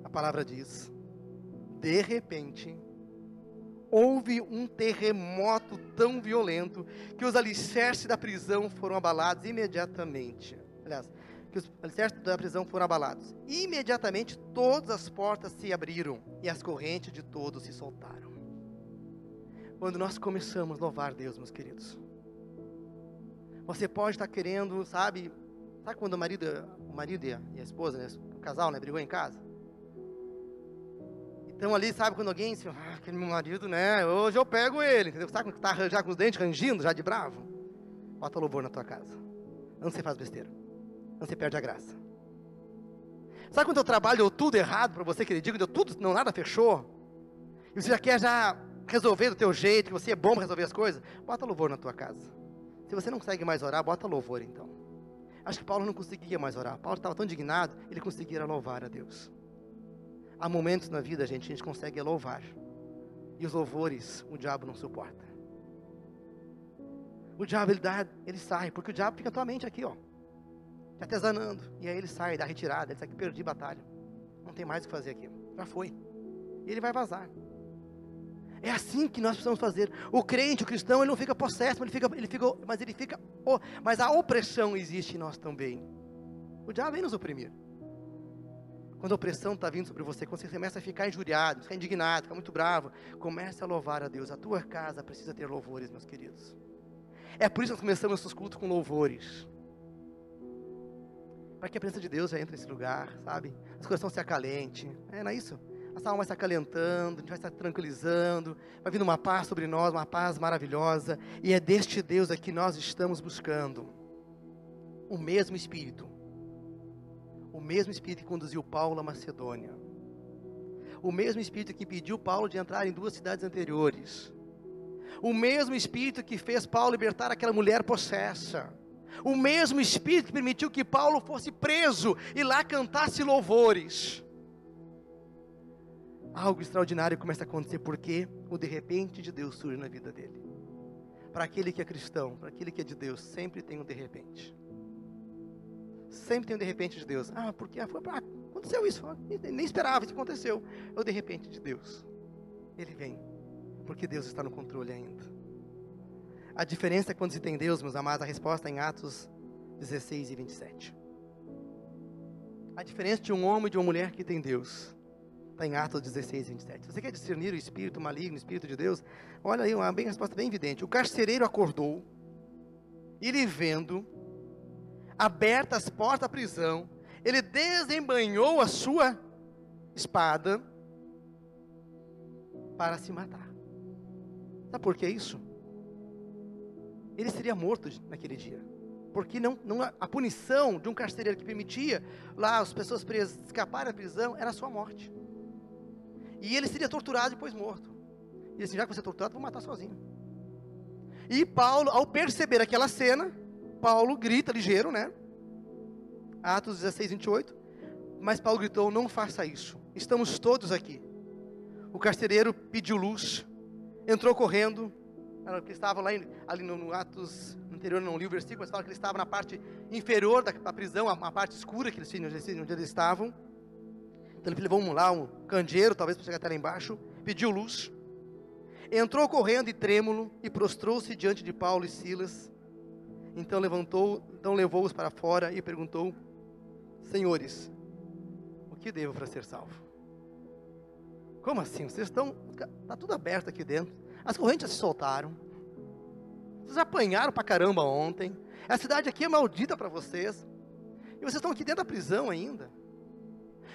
[SPEAKER 1] a palavra diz, de repente, houve um terremoto tão violento que os alicerces da prisão foram abalados imediatamente. Aliás, que os alicerces da prisão foram abalados. Imediatamente todas as portas se abriram e as correntes de todos se soltaram. Quando nós começamos a louvar Deus, meus queridos, você pode estar querendo, sabe, sabe quando o marido, o marido e a, esposa, né, o casal, né, brigou em casa? Então ali, sabe, quando alguém, assim, ah, aquele meu marido, né, hoje eu pego ele, entendeu? Sabe quando tá já com os dentes rangindo, já de bravo? Bota louvor na tua casa. Não você faz besteira. Você perde a graça. Sabe quando o trabalho deu tudo errado para você aquele dia, deu tudo, não, nada fechou? E você já quer já resolver do teu jeito, que você é bom para resolver as coisas? Bota louvor na tua casa. Se você não consegue mais orar, bota louvor então. Acho que Paulo não conseguia mais orar. Paulo estava tão indignado, ele conseguia louvar a Deus. Há momentos na vida, gente, a gente consegue louvar. E os louvores, o diabo não suporta. O diabo, ele dá, ele sai, porque o diabo fica tua mente aqui, ó. Te atezanando. E aí ele sai, dá retirada, ele sai que perdi batalha. Não tem mais o que fazer aqui. Já foi. E ele vai vazar. É assim que nós precisamos fazer. O crente, o cristão, ele não fica possesso, ele fica, ele fica, mas ele fica, oh, mas a opressão existe em nós também. O diabo vem nos oprimir. Quando a opressão está vindo sobre você, quando você começa a ficar injuriado, ficar indignado, ficar muito bravo, comece a louvar a Deus. A tua casa precisa ter louvores, meus queridos. É por isso que nós começamos nossos cultos com louvores. Para que a presença de Deus já entre nesse lugar, sabe? As estão se acalente. É, não é isso? A alma vai se acalentando, a gente vai se tranquilizando, vai vindo uma paz sobre nós, uma paz maravilhosa. E é deste Deus aqui que nós estamos buscando. O mesmo Espírito. O mesmo Espírito que conduziu Paulo à Macedônia. O mesmo Espírito que pediu Paulo de entrar em duas cidades anteriores o mesmo Espírito que fez Paulo libertar aquela mulher possessa. O mesmo Espírito permitiu que Paulo fosse preso e lá cantasse louvores. Algo extraordinário começa a acontecer porque o de repente de Deus surge na vida dele. Para aquele que é cristão, para aquele que é de Deus, sempre tem um de repente. Sempre tem um de repente de Deus. Ah, porque ah, foi, ah, aconteceu isso, nem esperava, isso aconteceu. É o de repente de Deus. Ele vem porque Deus está no controle ainda. A diferença é quando se tem Deus, meus amados, a resposta é em Atos 16 e 27. A diferença de um homem e de uma mulher que tem Deus está em Atos 16 e 27. Se você quer discernir o espírito maligno, o espírito de Deus, olha aí uma bem, resposta bem evidente. O carcereiro acordou, ele vendo, abertas as portas da prisão, ele desembanhou a sua espada para se matar. Sabe por que isso? Ele seria morto naquele dia. Porque não, não, a punição de um carcereiro que permitia lá as pessoas presas escaparem da prisão era a sua morte. E ele seria torturado e depois morto. E assim, já que você é torturado, vou matar sozinho. E Paulo, ao perceber aquela cena, Paulo grita ligeiro, né? Atos 16, 28. Mas Paulo gritou: Não faça isso. Estamos todos aqui. O carcereiro pediu luz entrou correndo, que estava lá ali no, no, Atos anterior, não li o versículo, mas fala que ele estava na parte inferior da, da prisão, a, a, parte escura que eles tinham, onde eles estavam. Então ele levou um, lá um candeeiro, talvez para chegar até lá embaixo, pediu luz, entrou correndo e trêmulo e prostrou-se diante de Paulo e Silas. Então levantou, então levou-os para fora e perguntou: Senhores, o que devo para ser salvo? Como assim? Vocês estão. Está tudo aberto aqui dentro. As correntes se soltaram. Vocês apanharam pra caramba ontem. A cidade aqui é maldita para vocês. E vocês estão aqui dentro da prisão ainda.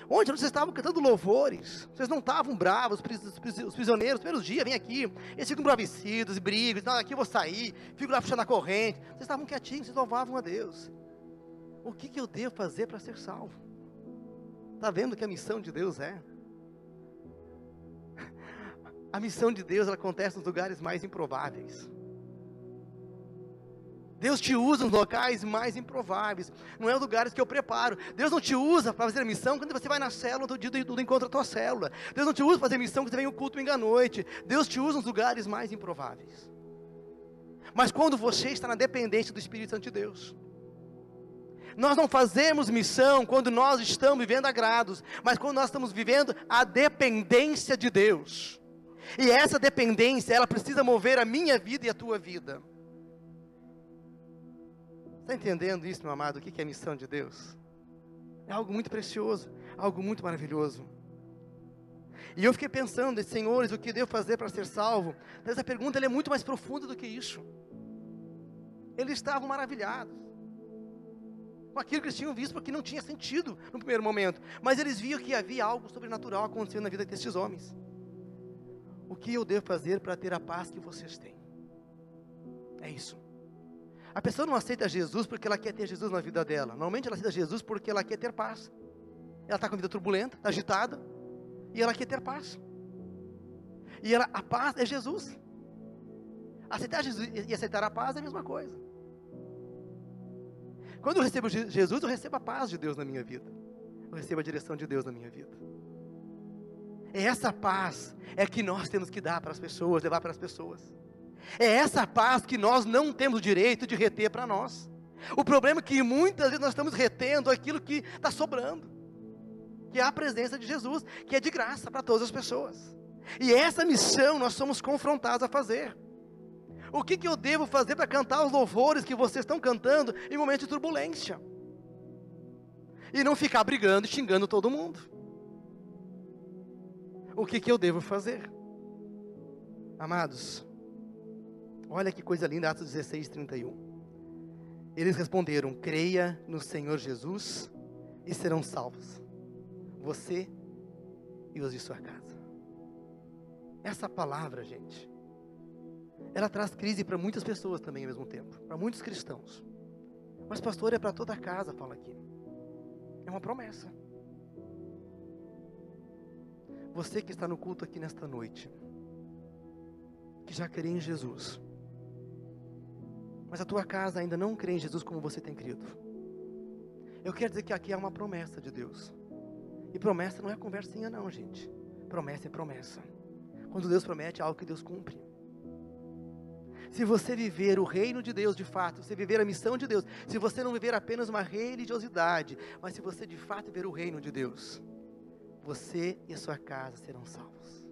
[SPEAKER 1] Onde vocês estavam cantando louvores. Vocês não estavam bravos, os prisioneiros, os primeiros dias, vem aqui. Eles ficam bravecidos e brigam. Não, aqui eu vou sair. Fico lá puxando a corrente. Vocês estavam quietinhos, vocês louvavam a Deus. O que, que eu devo fazer para ser salvo? Está vendo que a missão de Deus é? A missão de Deus ela acontece nos lugares mais improváveis. Deus te usa nos locais mais improváveis. Não é os lugares que eu preparo. Deus não te usa para fazer a missão quando você vai na célula do dia do encontro da tua célula. Deus não te usa para fazer a missão quando você vem no culto à noite. Deus te usa nos lugares mais improváveis. Mas quando você está na dependência do Espírito Santo de Deus. Nós não fazemos missão quando nós estamos vivendo agrados, mas quando nós estamos vivendo a dependência de Deus. E essa dependência, ela precisa mover a minha vida e a tua vida. Está entendendo isso, meu amado? O que é a missão de Deus? É algo muito precioso, algo muito maravilhoso. E eu fiquei pensando, senhores, o que devo fazer para ser salvo? Essa pergunta é muito mais profunda do que isso. Eles estavam maravilhados. com aquilo que eles tinham visto, porque não tinha sentido no primeiro momento. Mas eles viam que havia algo sobrenatural acontecendo na vida desses homens. O que eu devo fazer para ter a paz que vocês têm? É isso. A pessoa não aceita Jesus porque ela quer ter Jesus na vida dela. Normalmente ela aceita Jesus porque ela quer ter paz. Ela está com a vida turbulenta, está agitada, e ela quer ter paz. E ela, a paz é Jesus. Aceitar Jesus e aceitar a paz é a mesma coisa. Quando eu recebo Jesus, eu recebo a paz de Deus na minha vida. Eu recebo a direção de Deus na minha vida. É essa paz é que nós temos que dar para as pessoas, levar para as pessoas. É essa paz que nós não temos direito de reter para nós. O problema é que muitas vezes nós estamos retendo aquilo que está sobrando, que é a presença de Jesus, que é de graça para todas as pessoas. E essa missão nós somos confrontados a fazer. O que, que eu devo fazer para cantar os louvores que vocês estão cantando em momentos de turbulência? E não ficar brigando e xingando todo mundo. O que, que eu devo fazer? Amados, olha que coisa linda, Atos 16, 31. Eles responderam: creia no Senhor Jesus e serão salvos, você e os de sua casa. Essa palavra, gente, ela traz crise para muitas pessoas também ao mesmo tempo, para muitos cristãos. Mas, pastor, é para toda a casa, fala aqui. É uma promessa. Você que está no culto aqui nesta noite, que já crê em Jesus, mas a tua casa ainda não crê em Jesus como você tem crido. Eu quero dizer que aqui é uma promessa de Deus. E promessa não é conversinha, não, gente. Promessa é promessa. Quando Deus promete, é algo que Deus cumpre. Se você viver o reino de Deus de fato, se viver a missão de Deus, se você não viver apenas uma religiosidade, mas se você de fato viver o reino de Deus, você e a sua casa serão salvos.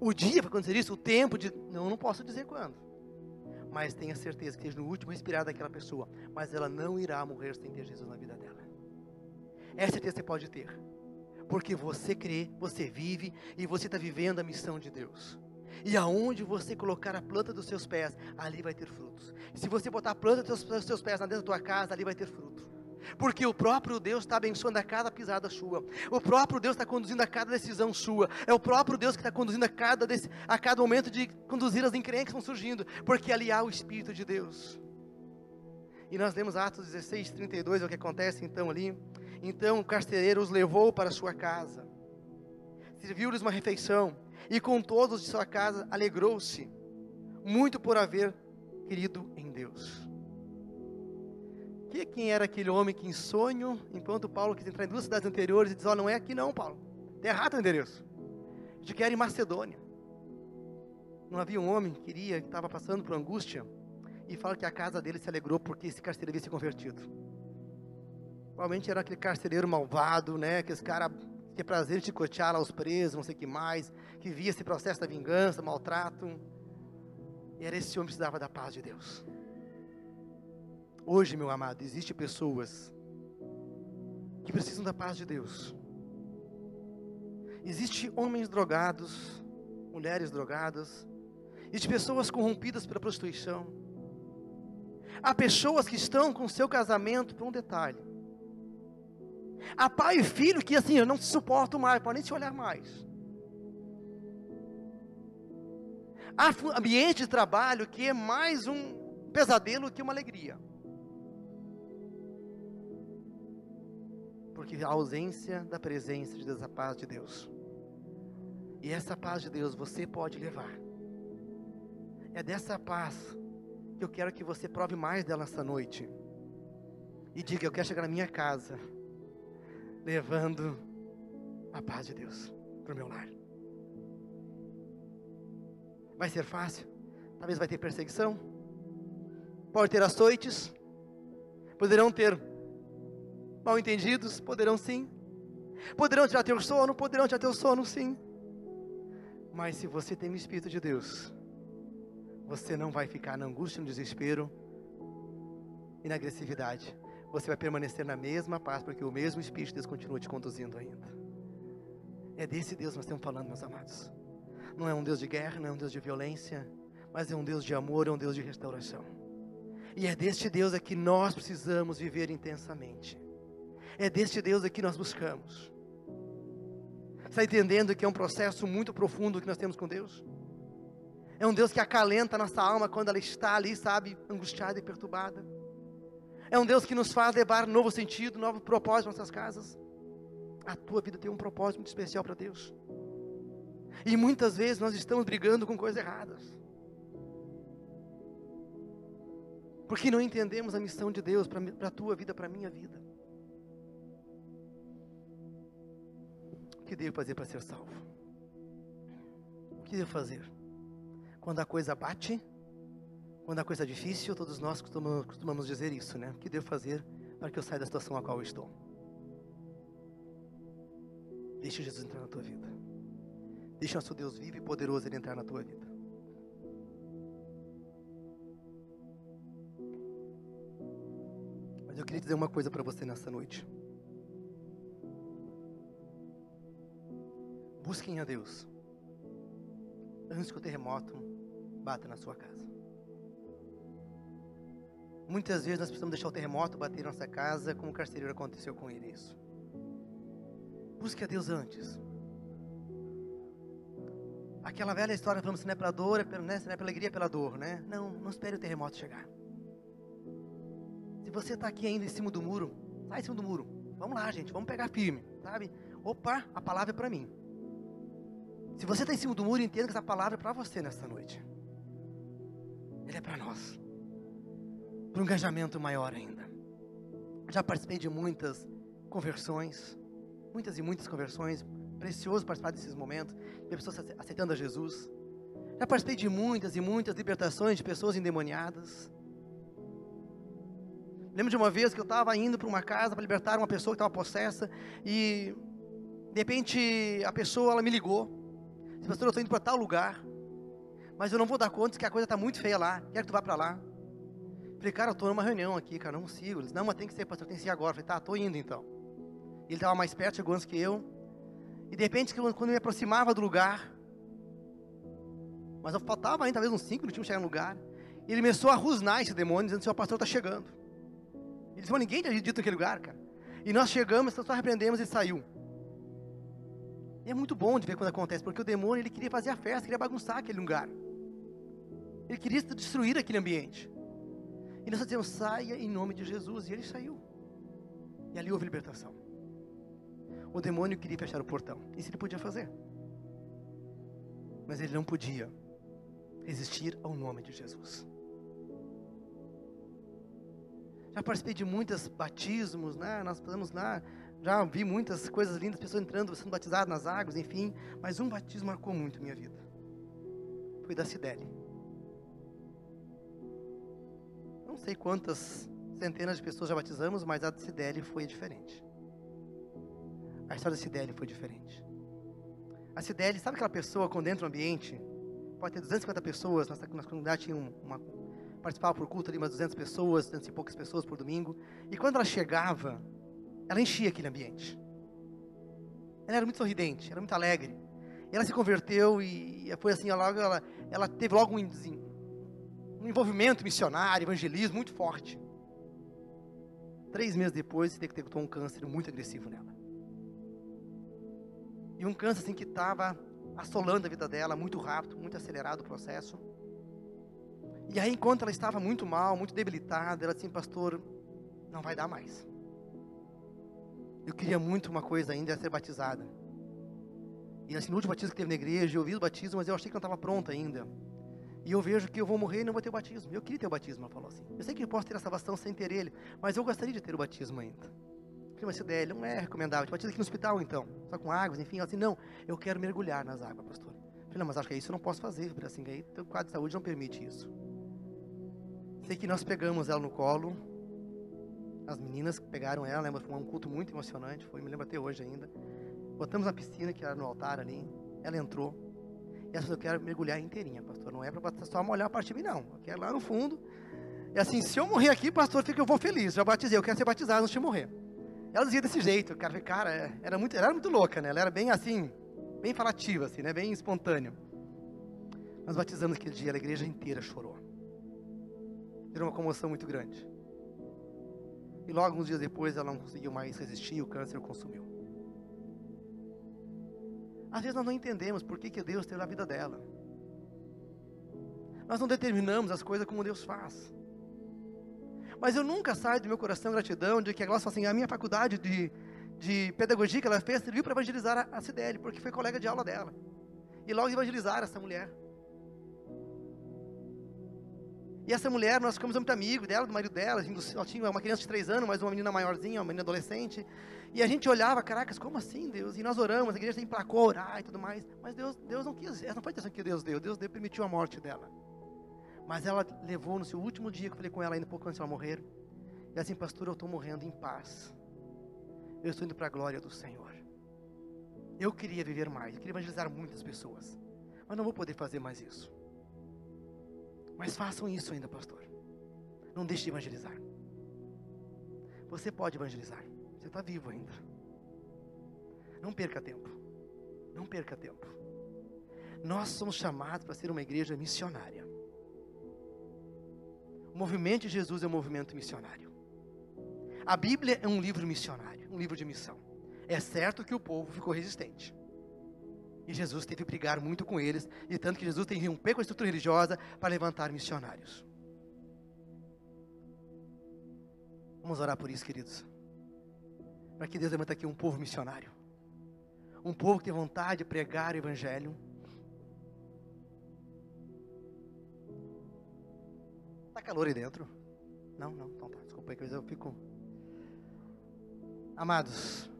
[SPEAKER 1] O dia para acontecer isso, o tempo de. Não, não posso dizer quando. Mas tenha certeza que seja no último respirar daquela pessoa. Mas ela não irá morrer sem ter Jesus na vida dela. Essa certeza você pode ter. Porque você crê, você vive e você está vivendo a missão de Deus. E aonde você colocar a planta dos seus pés, ali vai ter frutos. Se você botar a planta dos seus, pés dentro da tua casa, ali vai ter fruto. Porque o próprio Deus está abençoando a cada pisada sua. O próprio Deus está conduzindo a cada decisão sua. É o próprio Deus que está conduzindo a cada, a cada momento de conduzir as encrencas que vão surgindo. Porque ali há o Espírito de Deus. E nós lemos Atos 16, 32, é o que acontece então ali. Então o carcereiro os levou para sua casa. Serviu-lhes uma refeição e com todos de sua casa alegrou-se, muito por haver querido em Deus. Que quem era aquele homem que em sonho, enquanto Paulo quis entrar em duas cidades anteriores e diz: Ó, oh, não é aqui não, Paulo, está errado o endereço. De que era em Macedônia. Não havia um homem que queria, que estava passando por angústia, e fala que a casa dele se alegrou porque esse carcereiro havia se convertido. Provavelmente era aquele carcereiro malvado, né? Aqueles cara que é prazer em chicotear lá os presos, não sei o que mais, que via esse processo da vingança, maltrato. E era esse homem que precisava da paz de Deus. Hoje, meu amado, existem pessoas que precisam da paz de Deus. Existem homens drogados, mulheres drogadas, existem pessoas corrompidas pela prostituição. Há pessoas que estão com seu casamento por um detalhe Há pai e filho que assim, eu não se suporto mais, podem nem se olhar mais. Há ambiente de trabalho que é mais um pesadelo que uma alegria. Porque a ausência da presença de Deus, a paz de Deus. E essa paz de Deus você pode levar. É dessa paz que eu quero que você prove mais dela essa noite. E diga: Eu quero chegar na minha casa levando a paz de Deus para o meu lar. Vai ser fácil? Talvez vai ter perseguição, pode ter açoites, poderão ter mal entendidos, poderão sim, poderão tirar teu sono, poderão tirar teu sono sim. Mas se você tem o Espírito de Deus, você não vai ficar na angústia, no desespero e na agressividade você vai permanecer na mesma paz, porque o mesmo Espírito de Deus continua te conduzindo ainda. É desse Deus que nós estamos falando, meus amados. Não é um Deus de guerra, não é um Deus de violência, mas é um Deus de amor, é um Deus de restauração. E é deste Deus é que nós precisamos viver intensamente. É deste Deus é que nós buscamos. Está entendendo que é um processo muito profundo que nós temos com Deus? É um Deus que acalenta a nossa alma quando ela está ali, sabe, angustiada e perturbada. É um Deus que nos faz levar novo sentido, novo propósito nas nossas casas. A tua vida tem um propósito muito especial para Deus. E muitas vezes nós estamos brigando com coisas erradas. Porque não entendemos a missão de Deus para a tua vida, para a minha vida. Que devo fazer para ser salvo? O que devo fazer? Quando a coisa bate, quando a coisa é difícil, todos nós costumamos, costumamos dizer isso, né? O que devo fazer para que eu saia da situação a qual eu estou? Deixe Jesus entrar na tua vida. Deixe nosso Deus vivo e poderoso ele entrar na tua vida. Mas eu queria dizer uma coisa para você nessa noite. Busquem a Deus antes que o terremoto bata na sua casa. Muitas vezes nós precisamos deixar o terremoto bater na nossa casa, como o carcereiro aconteceu com ele isso. Busque a Deus antes. Aquela velha história falando se não é pela dor, é né? se não é pela alegria, é pela dor, né? Não, não espere o terremoto chegar. Se você está aqui ainda em cima do muro, sai em cima do muro. Vamos lá, gente, vamos pegar firme, sabe? Opa, a palavra é para mim. Se você está em cima do muro, entenda que essa palavra é para você nesta noite. Ele é para nós. Para um engajamento maior ainda. Já participei de muitas conversões, muitas e muitas conversões, precioso participar desses momentos, de pessoas aceitando a Jesus. Já participei de muitas e muitas libertações de pessoas endemoniadas. Lembro de uma vez que eu estava indo para uma casa para libertar uma pessoa que estava possessa e de repente a pessoa ela me ligou. Pastor, eu estou indo para tal lugar, mas eu não vou dar conta que a coisa está muito feia lá. Quero que tu vá para lá. Falei, cara, eu estou numa reunião aqui, cara, não consigo. Ele disse, não, mas tem que ser, pastor, tem que ser agora. Falei, tá, estou indo então. Ele estava mais perto, chegou antes que eu. E de repente, quando eu me aproximava do lugar, mas eu faltava ainda talvez uns 5 minutinhos para chegar no lugar, ele começou a rusnar esse demônio, dizendo: Seu pastor está chegando. Ele disse: Mas ninguém tinha dito naquele lugar, cara. E nós chegamos, só repreendemos e saiu. E é muito bom de ver quando acontece, porque o demônio ele queria fazer a festa, queria bagunçar aquele lugar. Ele queria destruir aquele ambiente. E nós dizemos: Saia em nome de Jesus. E ele saiu. E ali houve libertação o demônio queria fechar o portão. Isso ele podia fazer. Mas ele não podia resistir ao nome de Jesus. Já participei de muitos batismos, né? Nós estamos lá, já vi muitas coisas lindas, pessoas entrando, sendo batizadas nas águas, enfim. Mas um batismo marcou muito minha vida. Foi da Cidele. Não sei quantas centenas de pessoas já batizamos, mas a de Cidele foi diferente. A história da Cideli foi diferente. A Cideli, sabe aquela pessoa quando entra no ambiente? Pode ter 250 pessoas, nossa, nossa comunidade tinha uma, participava por culto ali umas 200 pessoas, 200 e poucas pessoas por domingo. E quando ela chegava, ela enchia aquele ambiente. Ela era muito sorridente, era muito alegre. E ela se converteu e foi assim, ela, ela, ela teve logo um, um envolvimento missionário, evangelismo muito forte. Três meses depois, detectou um câncer muito agressivo nela. E um câncer assim que estava assolando a vida dela muito rápido, muito acelerado o processo. E aí, enquanto ela estava muito mal, muito debilitada, ela disse: Pastor, não vai dar mais. Eu queria muito uma coisa ainda, é ser batizada. E assim, no último batismo que teve na igreja, eu vi o batismo, mas eu achei que não estava pronta ainda. E eu vejo que eu vou morrer e não vou ter o batismo. Eu queria ter o batismo, ela falou assim. Eu sei que eu posso ter a salvação sem ter ele, mas eu gostaria de ter o batismo ainda. Falei, mas CDL não é recomendável. Te batiza aqui no hospital então. Só com águas, enfim. Ela assim, não, eu quero mergulhar nas águas, pastor. Falei, não, mas acho que isso eu não posso fazer. Falei assim, aí o quadro de saúde não permite isso. Sei que nós pegamos ela no colo. As meninas pegaram ela, lembra? Foi um culto muito emocionante. Foi, me lembro até hoje ainda. Botamos na piscina, que era no altar ali. Ela entrou. E falou, eu quero mergulhar inteirinha, pastor. Não é para só molhar a parte de mim, não. Eu quero lá no fundo. E assim, se eu morrer aqui, pastor, fica eu vou feliz. Já batizei, eu quero ser batizado antes de morrer. Ela dizia desse jeito, cara, cara, é, era muito, era muito louca, né? Ela era bem assim, bem falativa, assim, né? Bem espontânea. Nós batizamos aquele dia, a igreja inteira chorou. Gerou uma comoção muito grande. E logo, alguns dias depois, ela não conseguiu mais resistir e o câncer consumiu. Às vezes nós não entendemos por que, que Deus teve a vida dela. Nós não determinamos as coisas como Deus faz. Mas eu nunca saio do meu coração gratidão de que a Glória fala assim, a minha faculdade de, de pedagogia que ela fez serviu para evangelizar a, a porque foi colega de aula dela. E logo evangelizar essa mulher. E essa mulher, nós ficamos muito amigos dela, do marido dela. Ela tinha uma criança de três anos, mas uma menina maiorzinha, uma menina adolescente. E a gente olhava, caracas, como assim, Deus? E nós oramos, a igreja tem placou orar e tudo mais. Mas Deus, Deus não quis, essa não foi a intenção que Deus deu. Deus deu, permitiu a morte dela. Mas ela levou no seu último dia, que eu falei com ela ainda pouco antes de ela morrer. E assim, pastor, eu estou morrendo em paz. Eu estou indo para a glória do Senhor. Eu queria viver mais, eu queria evangelizar muitas pessoas. Mas não vou poder fazer mais isso. Mas façam isso ainda, pastor. Não deixe de evangelizar. Você pode evangelizar. Você está vivo ainda. Não perca tempo. Não perca tempo. Nós somos chamados para ser uma igreja missionária. O movimento de Jesus é um movimento missionário. A Bíblia é um livro missionário, um livro de missão. É certo que o povo ficou resistente. E Jesus teve que brigar muito com eles, e tanto que Jesus tem que romper com a estrutura religiosa para levantar missionários. Vamos orar por isso, queridos. Para que Deus levante aqui um povo missionário. Um povo que tem vontade de pregar o Evangelho. Está calor aí dentro? Não, não, então tá. Desculpa aí, que eu fico. Amados,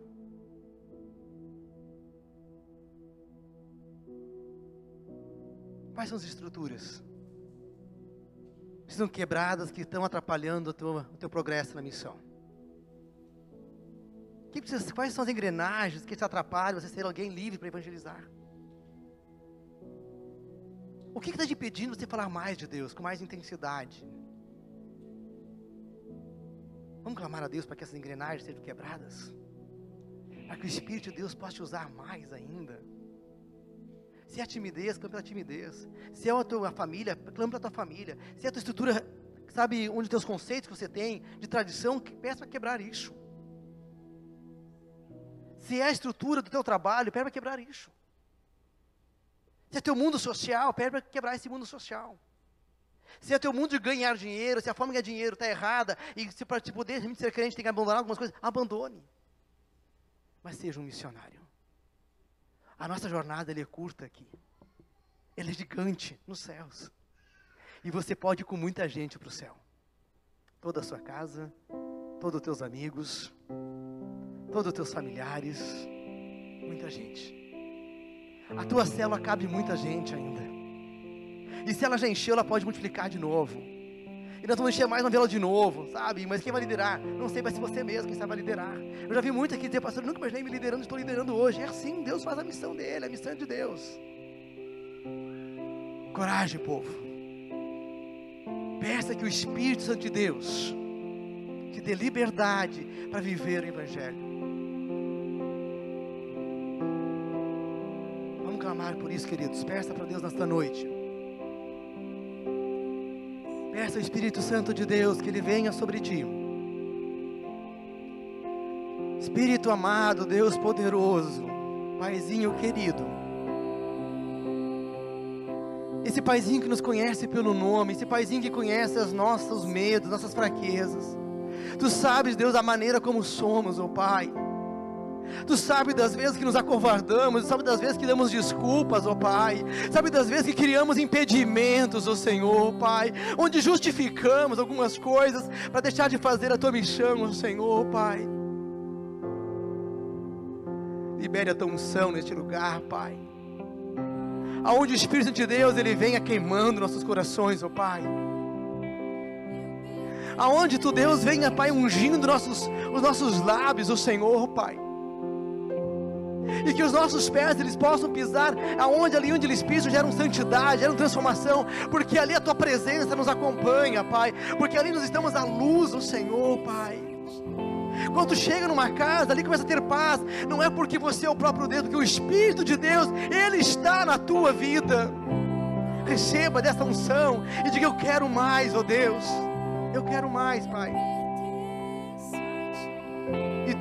[SPEAKER 1] Quais são as estruturas? Que estão quebradas, que estão atrapalhando o teu, o teu progresso na missão. Que precisa, quais são as engrenagens que te atrapalham você ser alguém livre para evangelizar? O que está te impedindo você falar mais de Deus, com mais intensidade? Vamos clamar a Deus para que essas engrenagens sejam quebradas? Para que o Espírito de Deus possa te usar mais ainda? Se é timidez, clame pela timidez. Se é a tua família, clame pela tua família. Se é a tua estrutura, sabe, onde teus conceitos que você tem, de tradição, peça para quebrar isso. Se é a estrutura do teu trabalho, pede para quebrar isso. Se é teu mundo social, pede para quebrar esse mundo social. Se é teu mundo de ganhar dinheiro, se a forma de ganhar dinheiro está errada, e se para poder ser crente tem que abandonar algumas coisas, abandone. Mas seja um missionário. A nossa jornada é curta aqui. Ela é gigante nos céus. E você pode ir com muita gente para o céu. Toda a sua casa, todos os teus amigos, todos os teus familiares, muita gente. A tua célula cabe muita gente ainda. E se ela já encheu, ela pode multiplicar de novo. E nós vamos encher mais uma vela de novo, sabe? Mas quem vai liderar? Não sei, vai ser você mesmo quem sabe liderar. Eu já vi muito aqui dizer, pastor, nunca imaginei me liderando, estou liderando hoje. É assim, Deus faz a missão dele, a missão é de Deus. Coragem, povo. Peça que o Espírito Santo de Deus te dê liberdade para viver o Evangelho. Vamos clamar por isso, queridos. Peça para Deus nesta noite. Peça ao Espírito Santo de Deus que ele venha sobre ti. Espírito amado, Deus poderoso, Paizinho querido. Esse Paizinho que nos conhece pelo nome, esse Paizinho que conhece os nossos medos, nossas fraquezas. Tu sabes, Deus, a maneira como somos, ó oh Pai. Tu sabe das vezes que nos acovardamos, sabe das vezes que damos desculpas, ó Pai. Sabe das vezes que criamos impedimentos, ó Senhor, Pai, onde justificamos algumas coisas para deixar de fazer a tua missão, ó Senhor, Pai. Libere a tua unção neste lugar, Pai. Aonde o Espírito de Deus ele venha queimando nossos corações, ó Pai aonde tu Deus venha, Pai, ungindo nossos, os nossos lábios, o Senhor, Pai e que os nossos pés eles possam pisar aonde ali onde eles pisam geram santidade, geram transformação, porque ali a tua presença nos acompanha, Pai, porque ali nós estamos à luz do Senhor, Pai. Quando chega numa casa, ali começa a ter paz, não é porque você é o próprio Deus, porque o Espírito de Deus, Ele está na tua vida. Receba dessa unção e diga: Eu quero mais, ó oh Deus. Eu quero mais, Pai.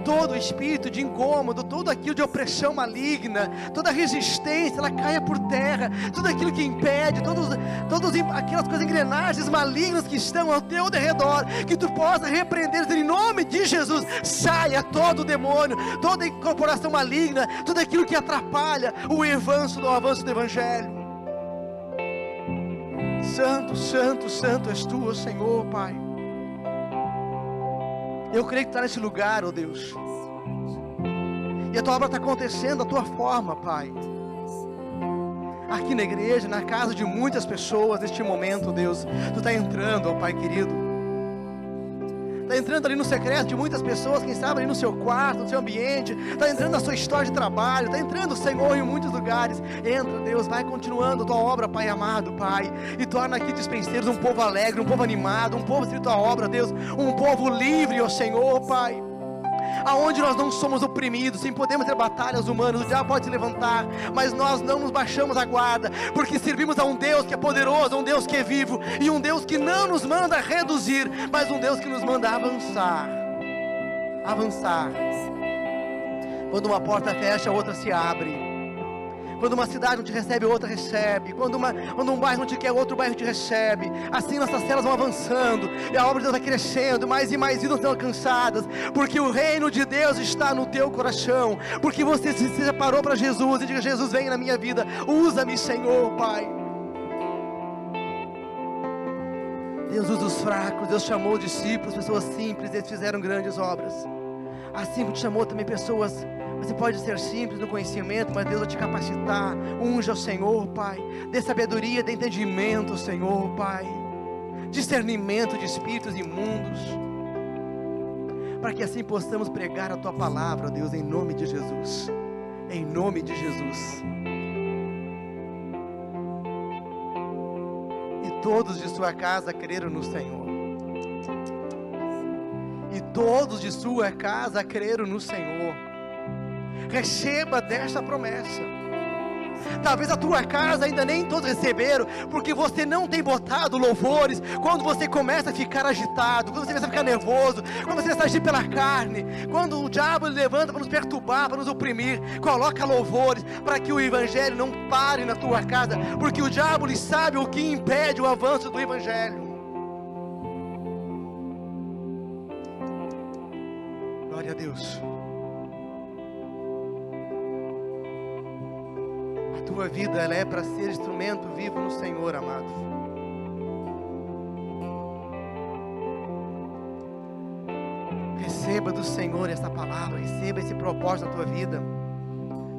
[SPEAKER 1] Todo espírito de incômodo, todo aquilo de opressão maligna, toda resistência, ela caia por terra. Tudo aquilo que impede, todos, todas aquelas coisas engrenagens malignas que estão ao teu redor, que tu possa repreender em nome de Jesus. Saia todo o demônio, toda incorporação maligna, tudo aquilo que atrapalha o avanço do avanço do evangelho. Santo, santo, santo és tu, Senhor, Pai. Eu creio que está nesse lugar, ó oh Deus. E a tua obra está acontecendo da tua forma, Pai. Aqui na igreja, na casa de muitas pessoas, neste momento, Deus, tu está entrando, ó Pai querido está entrando ali no secreto de muitas pessoas, quem sabe ali no seu quarto, no seu ambiente, está entrando na sua história de trabalho, está entrando, Senhor, em muitos lugares. Entra, Deus, vai continuando a tua obra, Pai amado, Pai, e torna aqui dispenseiros um povo alegre, um povo animado, um povo de tua obra, Deus, um povo livre, ó Senhor, Pai aonde nós não somos oprimidos, sim, podemos ter batalhas humanas, o diabo pode se levantar, mas nós não nos baixamos a guarda, porque servimos a um Deus que é poderoso, um Deus que é vivo, e um Deus que não nos manda reduzir, mas um Deus que nos manda avançar. Avançar. Quando uma porta fecha, a outra se abre. Quando uma cidade não te recebe, outra recebe. Quando, uma, quando um bairro não te quer, outro bairro te recebe. Assim nossas celas vão avançando. E a obra de Deus vai crescendo. Mais e mais vidas são alcançadas. Porque o reino de Deus está no teu coração. Porque você se separou para Jesus e diga: Jesus, vem na minha vida. Usa-me, Senhor, Pai. Deus usa os fracos, Deus chamou discípulos, pessoas simples, eles fizeram grandes obras. Assim como te chamou também pessoas você pode ser simples no conhecimento, mas Deus vai te capacitar. Unja o Senhor, Pai. Dê sabedoria, dê entendimento, Senhor, Pai. Discernimento de espíritos imundos. Para que assim possamos pregar a tua palavra, Deus, em nome de Jesus. Em nome de Jesus. E todos de sua casa creram no Senhor. E todos de sua casa creram no Senhor receba desta promessa. Talvez a tua casa ainda nem todos receberam, porque você não tem botado louvores. Quando você começa a ficar agitado, quando você começa a ficar nervoso, quando você começa a agir pela carne, quando o diabo levanta para nos perturbar, para nos oprimir, coloca louvores para que o evangelho não pare na tua casa, porque o diabo sabe o que impede o avanço do evangelho. Glória a Deus. Tua vida ela é para ser instrumento vivo no Senhor, amado. Receba do Senhor essa palavra, receba esse propósito na tua vida,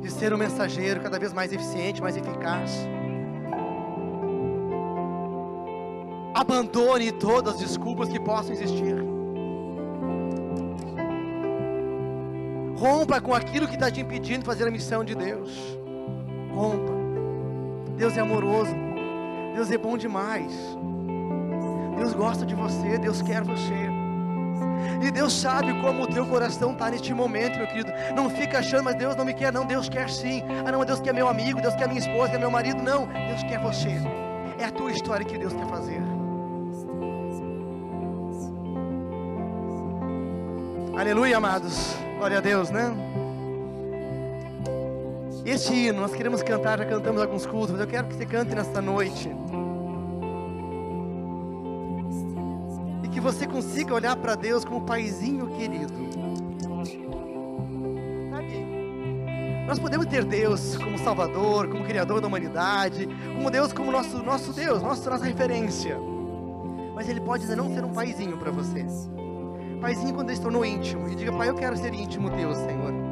[SPEAKER 1] de ser um mensageiro cada vez mais eficiente, mais eficaz. Abandone todas as desculpas que possam existir. Rompa com aquilo que está te impedindo de fazer a missão de Deus rompa. Deus é amoroso. Deus é bom demais. Deus gosta de você, Deus quer você. E Deus sabe como o teu coração está neste momento, meu querido. Não fica achando, mas Deus não me quer, não. Deus quer sim. Ah, não, Deus quer meu amigo, Deus quer minha esposa, quer meu marido. Não, Deus quer você. É a tua história que Deus quer fazer. Aleluia, amados. Glória a Deus, né? Este hino nós queremos cantar, já cantamos alguns cultos, mas eu quero que você cante nesta noite. E que você consiga olhar para Deus como paizinho querido. Sabe? Nós podemos ter Deus como Salvador, como Criador da humanidade, como Deus como nosso, nosso Deus, nosso, nossa referência. Mas Ele pode não ser um paizinho para você. Paizinho quando Ele se tornou íntimo. E diga, Pai, eu quero ser íntimo teu, Senhor.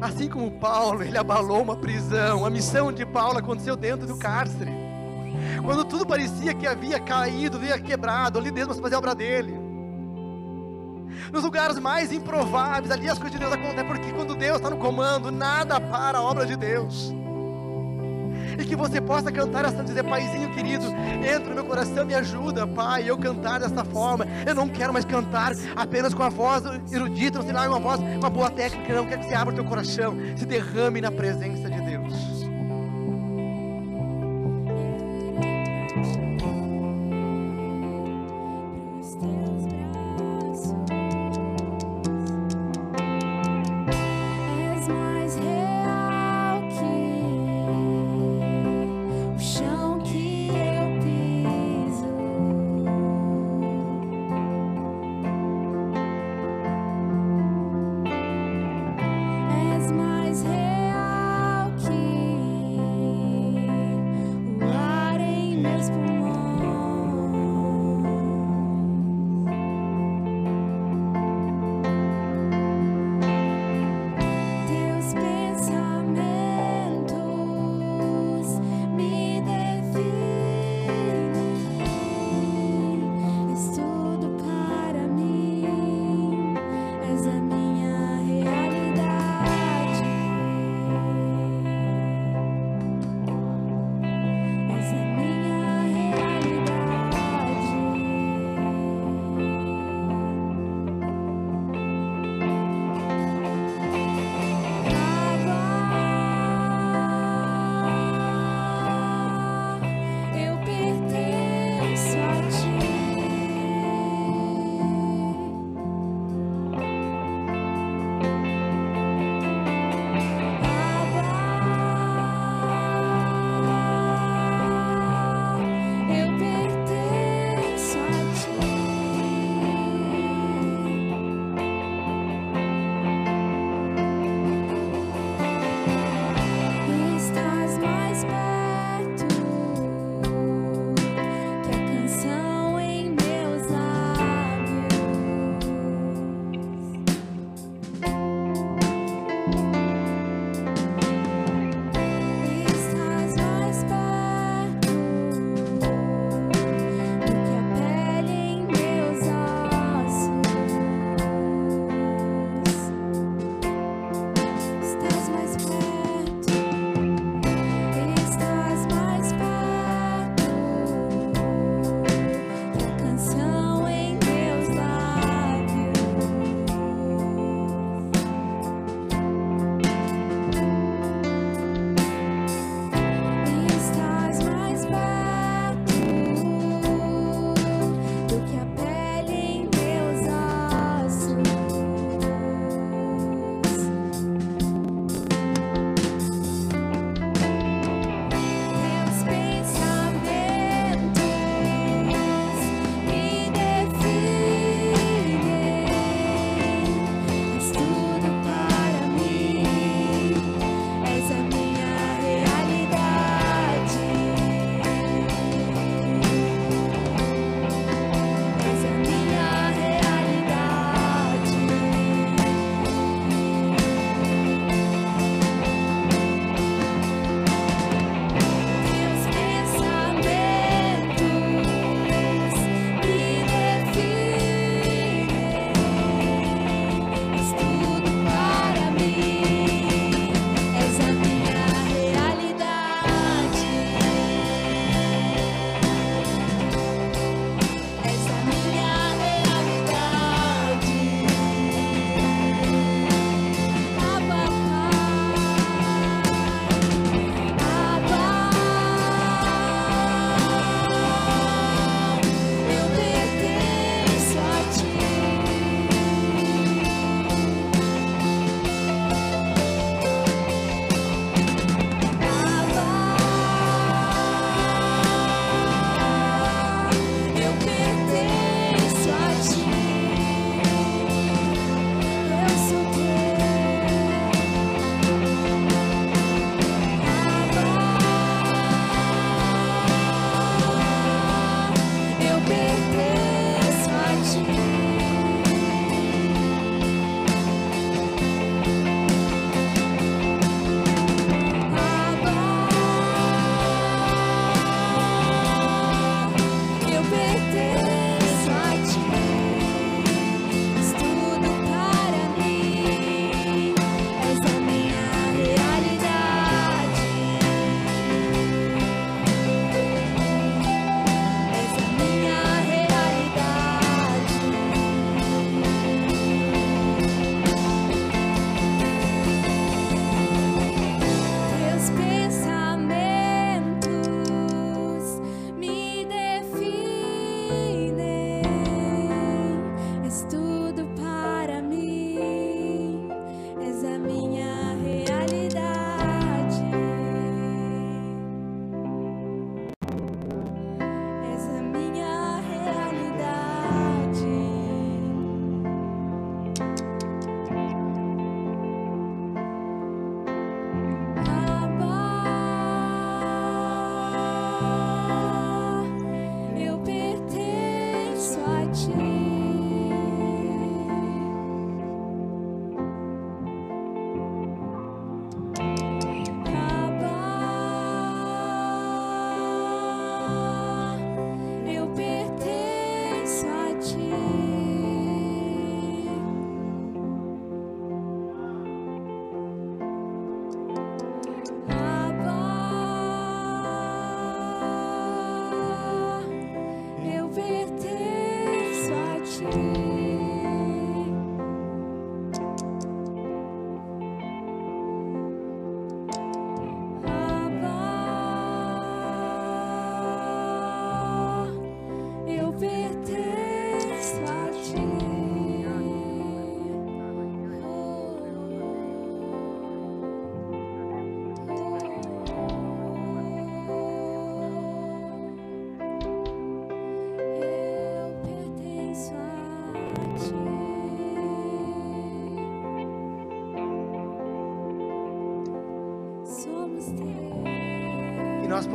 [SPEAKER 1] Assim como Paulo, ele abalou uma prisão. A missão de Paulo aconteceu dentro do cárcere. Quando tudo parecia que havia caído, havia quebrado, ali Deus fazer a obra dele. Nos lugares mais improváveis, ali as coisas de Deus acontecem, porque quando Deus está no comando, nada para a obra de Deus e que você possa cantar essa dizer, Paizinho querido, entra no meu coração, me ajuda, Pai, eu cantar dessa forma. Eu não quero mais cantar apenas com a voz erudita, não sei lá, uma voz, uma boa técnica, não. Quero que você abra o teu coração, se derrame na presença de Deus.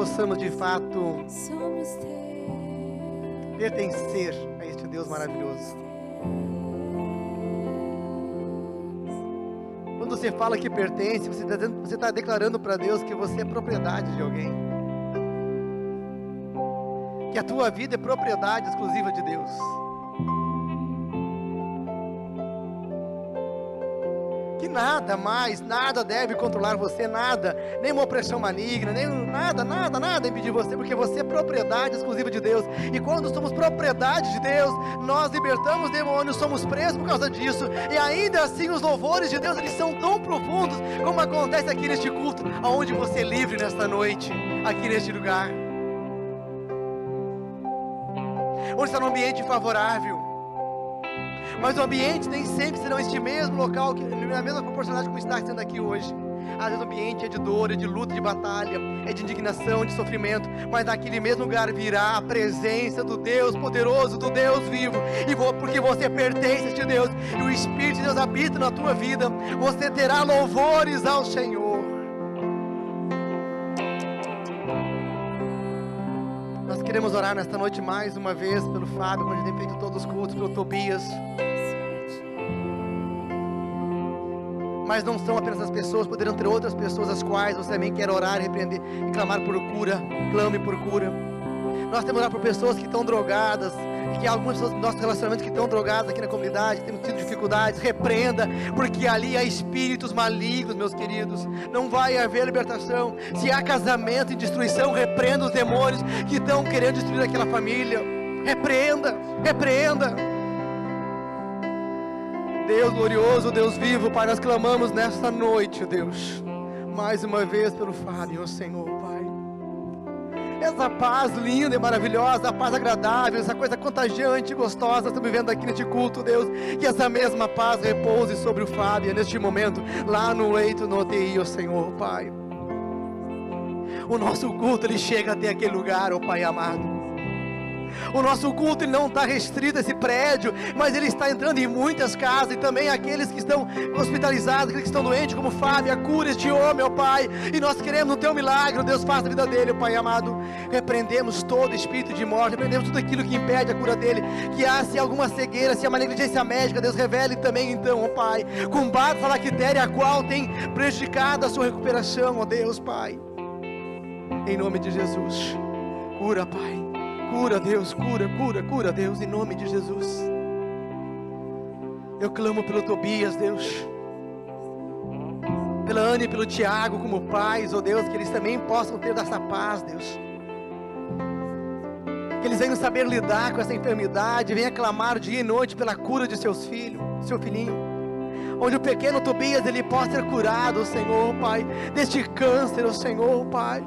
[SPEAKER 1] Possamos de fato pertencer a este Deus maravilhoso. Quando você fala que pertence, você está tá declarando para Deus que você é propriedade de alguém. Que a tua vida é propriedade exclusiva de Deus. nada mais, nada deve controlar você, nada, nenhuma opressão maligna, nem nada, nada, nada impedir você, porque você é propriedade exclusiva de Deus. E quando somos propriedade de Deus, nós libertamos demônios, somos presos por causa disso. E ainda assim os louvores de Deus, eles são tão profundos, como acontece aqui neste culto, aonde você é livre nesta noite, aqui neste lugar. Onde está num ambiente favorável mas o ambiente nem sempre será este mesmo local, na mesma proporcionalidade como está sendo aqui hoje. Às vezes o ambiente é de dor, é de luta, de batalha, é de indignação, de sofrimento, mas naquele mesmo lugar virá a presença do Deus poderoso, do Deus vivo, e porque você pertence a este Deus, e o Espírito de Deus habita na tua vida, você terá louvores ao Senhor. Nós queremos orar nesta noite mais uma vez pelo Fábio, gente tem feito todos os cultos, pelo Tobias. Mas não são apenas as pessoas, poderão ter outras pessoas as quais você também quer orar, repreender e clamar por cura, clame por cura. Nós temos orar por pessoas que estão drogadas, que algumas pessoas do nosso relacionamento que estão drogadas aqui na comunidade, temos tido dificuldades, repreenda, porque ali há espíritos malignos, meus queridos. Não vai haver libertação. Se há casamento e destruição, repreenda os demônios que estão querendo destruir aquela família. Repreenda, repreenda. Deus glorioso, Deus vivo, Pai, nós clamamos nesta noite, Deus, mais uma vez pelo Fábio, Senhor, Pai. Essa paz linda e maravilhosa, a paz agradável, essa coisa contagiante e gostosa, estamos vivendo aqui neste culto, Deus, que essa mesma paz repouse sobre o Fábio neste momento, lá no leito no UTI, ó Senhor, Pai. O nosso culto, ele chega até aquele lugar, ó Pai amado. O nosso culto não está restrito a esse prédio, mas ele está entrando em muitas casas e também aqueles que estão hospitalizados, aqueles que estão doentes, como Fábio, cura este homem, ó Pai. E nós queremos no teu milagre, Deus, faça a vida dele, Pai amado. Repreendemos todo espírito de morte, repreendemos tudo aquilo que impede a cura dele. Que há se alguma cegueira, se há uma negligência médica, Deus revele também então, ó Pai. Com base na lactéria, a qual tem prejudicado a sua recuperação, ó Deus, Pai. Em nome de Jesus. Cura, Pai. Cura, Deus, cura, cura, cura, Deus, em nome de Jesus. Eu clamo pelo Tobias, Deus. Pela Ana e pelo Tiago como pais, oh Deus, que eles também possam ter dessa paz, Deus. Que eles venham saber lidar com essa enfermidade, venham clamar dia e noite pela cura de seus filhos, seu filhinho. Onde o pequeno Tobias ele possa ser curado, Senhor, Pai, deste câncer, Senhor, Pai.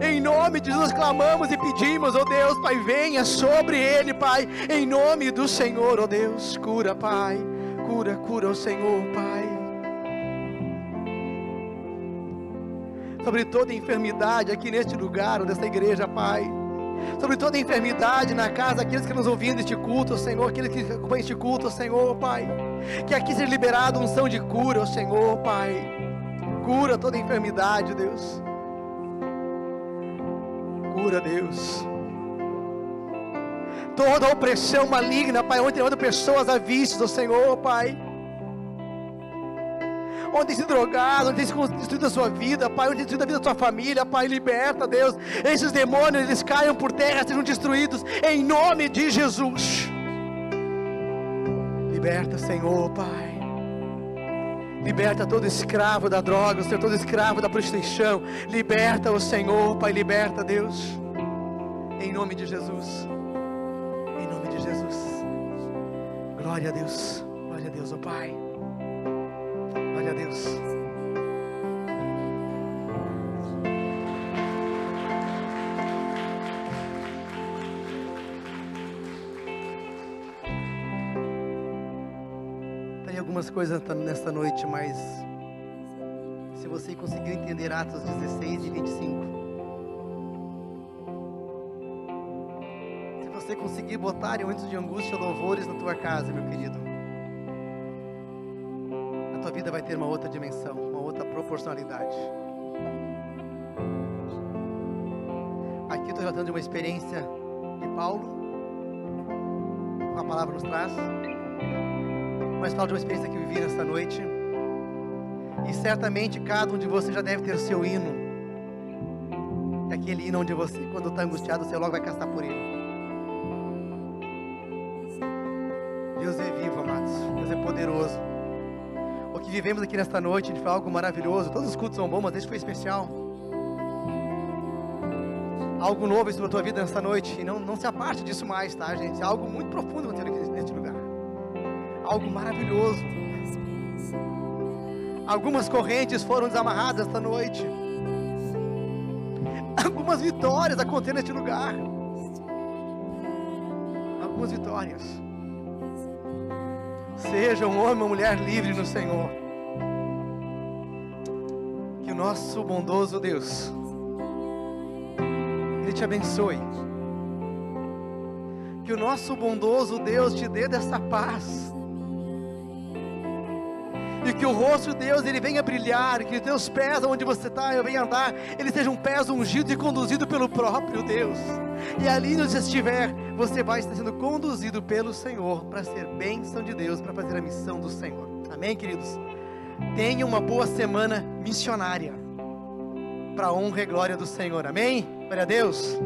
[SPEAKER 1] Em nome de Jesus clamamos e pedimos, ó oh Deus, Pai, venha sobre ele, Pai. Em nome do Senhor, ó oh Deus, cura, Pai. Cura, cura o Senhor, Pai. Sobre toda enfermidade aqui neste lugar, ou igreja, Pai sobre toda enfermidade na casa, aqueles que nos ouvem neste culto, Senhor, aqueles que acompanham este culto, Senhor, Pai. Que aqui seja liberado unção de cura, Senhor, Pai. Cura toda enfermidade, Deus cura, Deus. Toda opressão maligna, Pai, onde tem pessoas à vista do Senhor, Pai. Onde tem se drogado, onde tem se destruído a sua vida, Pai, onde tem destruído a vida da sua família, Pai, liberta, Deus. Esses demônios, eles caiam por terra, sejam destruídos, em nome de Jesus. Liberta, Senhor, Pai. Liberta todo escravo da droga, Senhor, todo escravo da prostituição. Liberta o Senhor, Pai, liberta, Deus. Em nome de Jesus. Em nome de Jesus. Glória a Deus. Glória a Deus, ó oh Pai. Glória a Deus. muitas coisas nesta noite, mas se você conseguiu entender Atos 16 e 25, se você conseguir botar antes de angústia louvores na tua casa, meu querido, a tua vida vai ter uma outra dimensão, uma outra proporcionalidade. Aqui estou relatando de uma experiência de Paulo, a palavra nos traz mas falo de uma experiência que vivi nesta noite. E certamente cada um de vocês já deve ter seu hino. É aquele hino onde você, quando está angustiado, você logo vai castar por ele. Deus é vivo, amados. Deus é poderoso. O que vivemos aqui nesta noite foi algo maravilhoso. Todos os cultos são bons, mas esse foi especial. Algo novo sobre a tua vida nesta noite. E não, não se aparte disso mais, tá, gente? É algo muito profundo lugar. Algo maravilhoso. Algumas correntes foram desamarradas esta noite. Algumas vitórias acontecendo neste lugar. Algumas vitórias. Seja um homem ou mulher livre no Senhor. Que o nosso bondoso Deus, Ele te abençoe. Que o nosso bondoso Deus te dê dessa paz. E que o rosto de Deus ele venha brilhar, que os teus pés onde você está, eu venha andar, eles sejam pés ungidos e conduzidos pelo próprio Deus. E ali onde você estiver, você vai estar sendo conduzido pelo Senhor para ser bênção de Deus, para fazer a missão do Senhor. Amém, queridos? Tenha uma boa semana missionária, para a honra e glória do Senhor. Amém? Glória a Deus.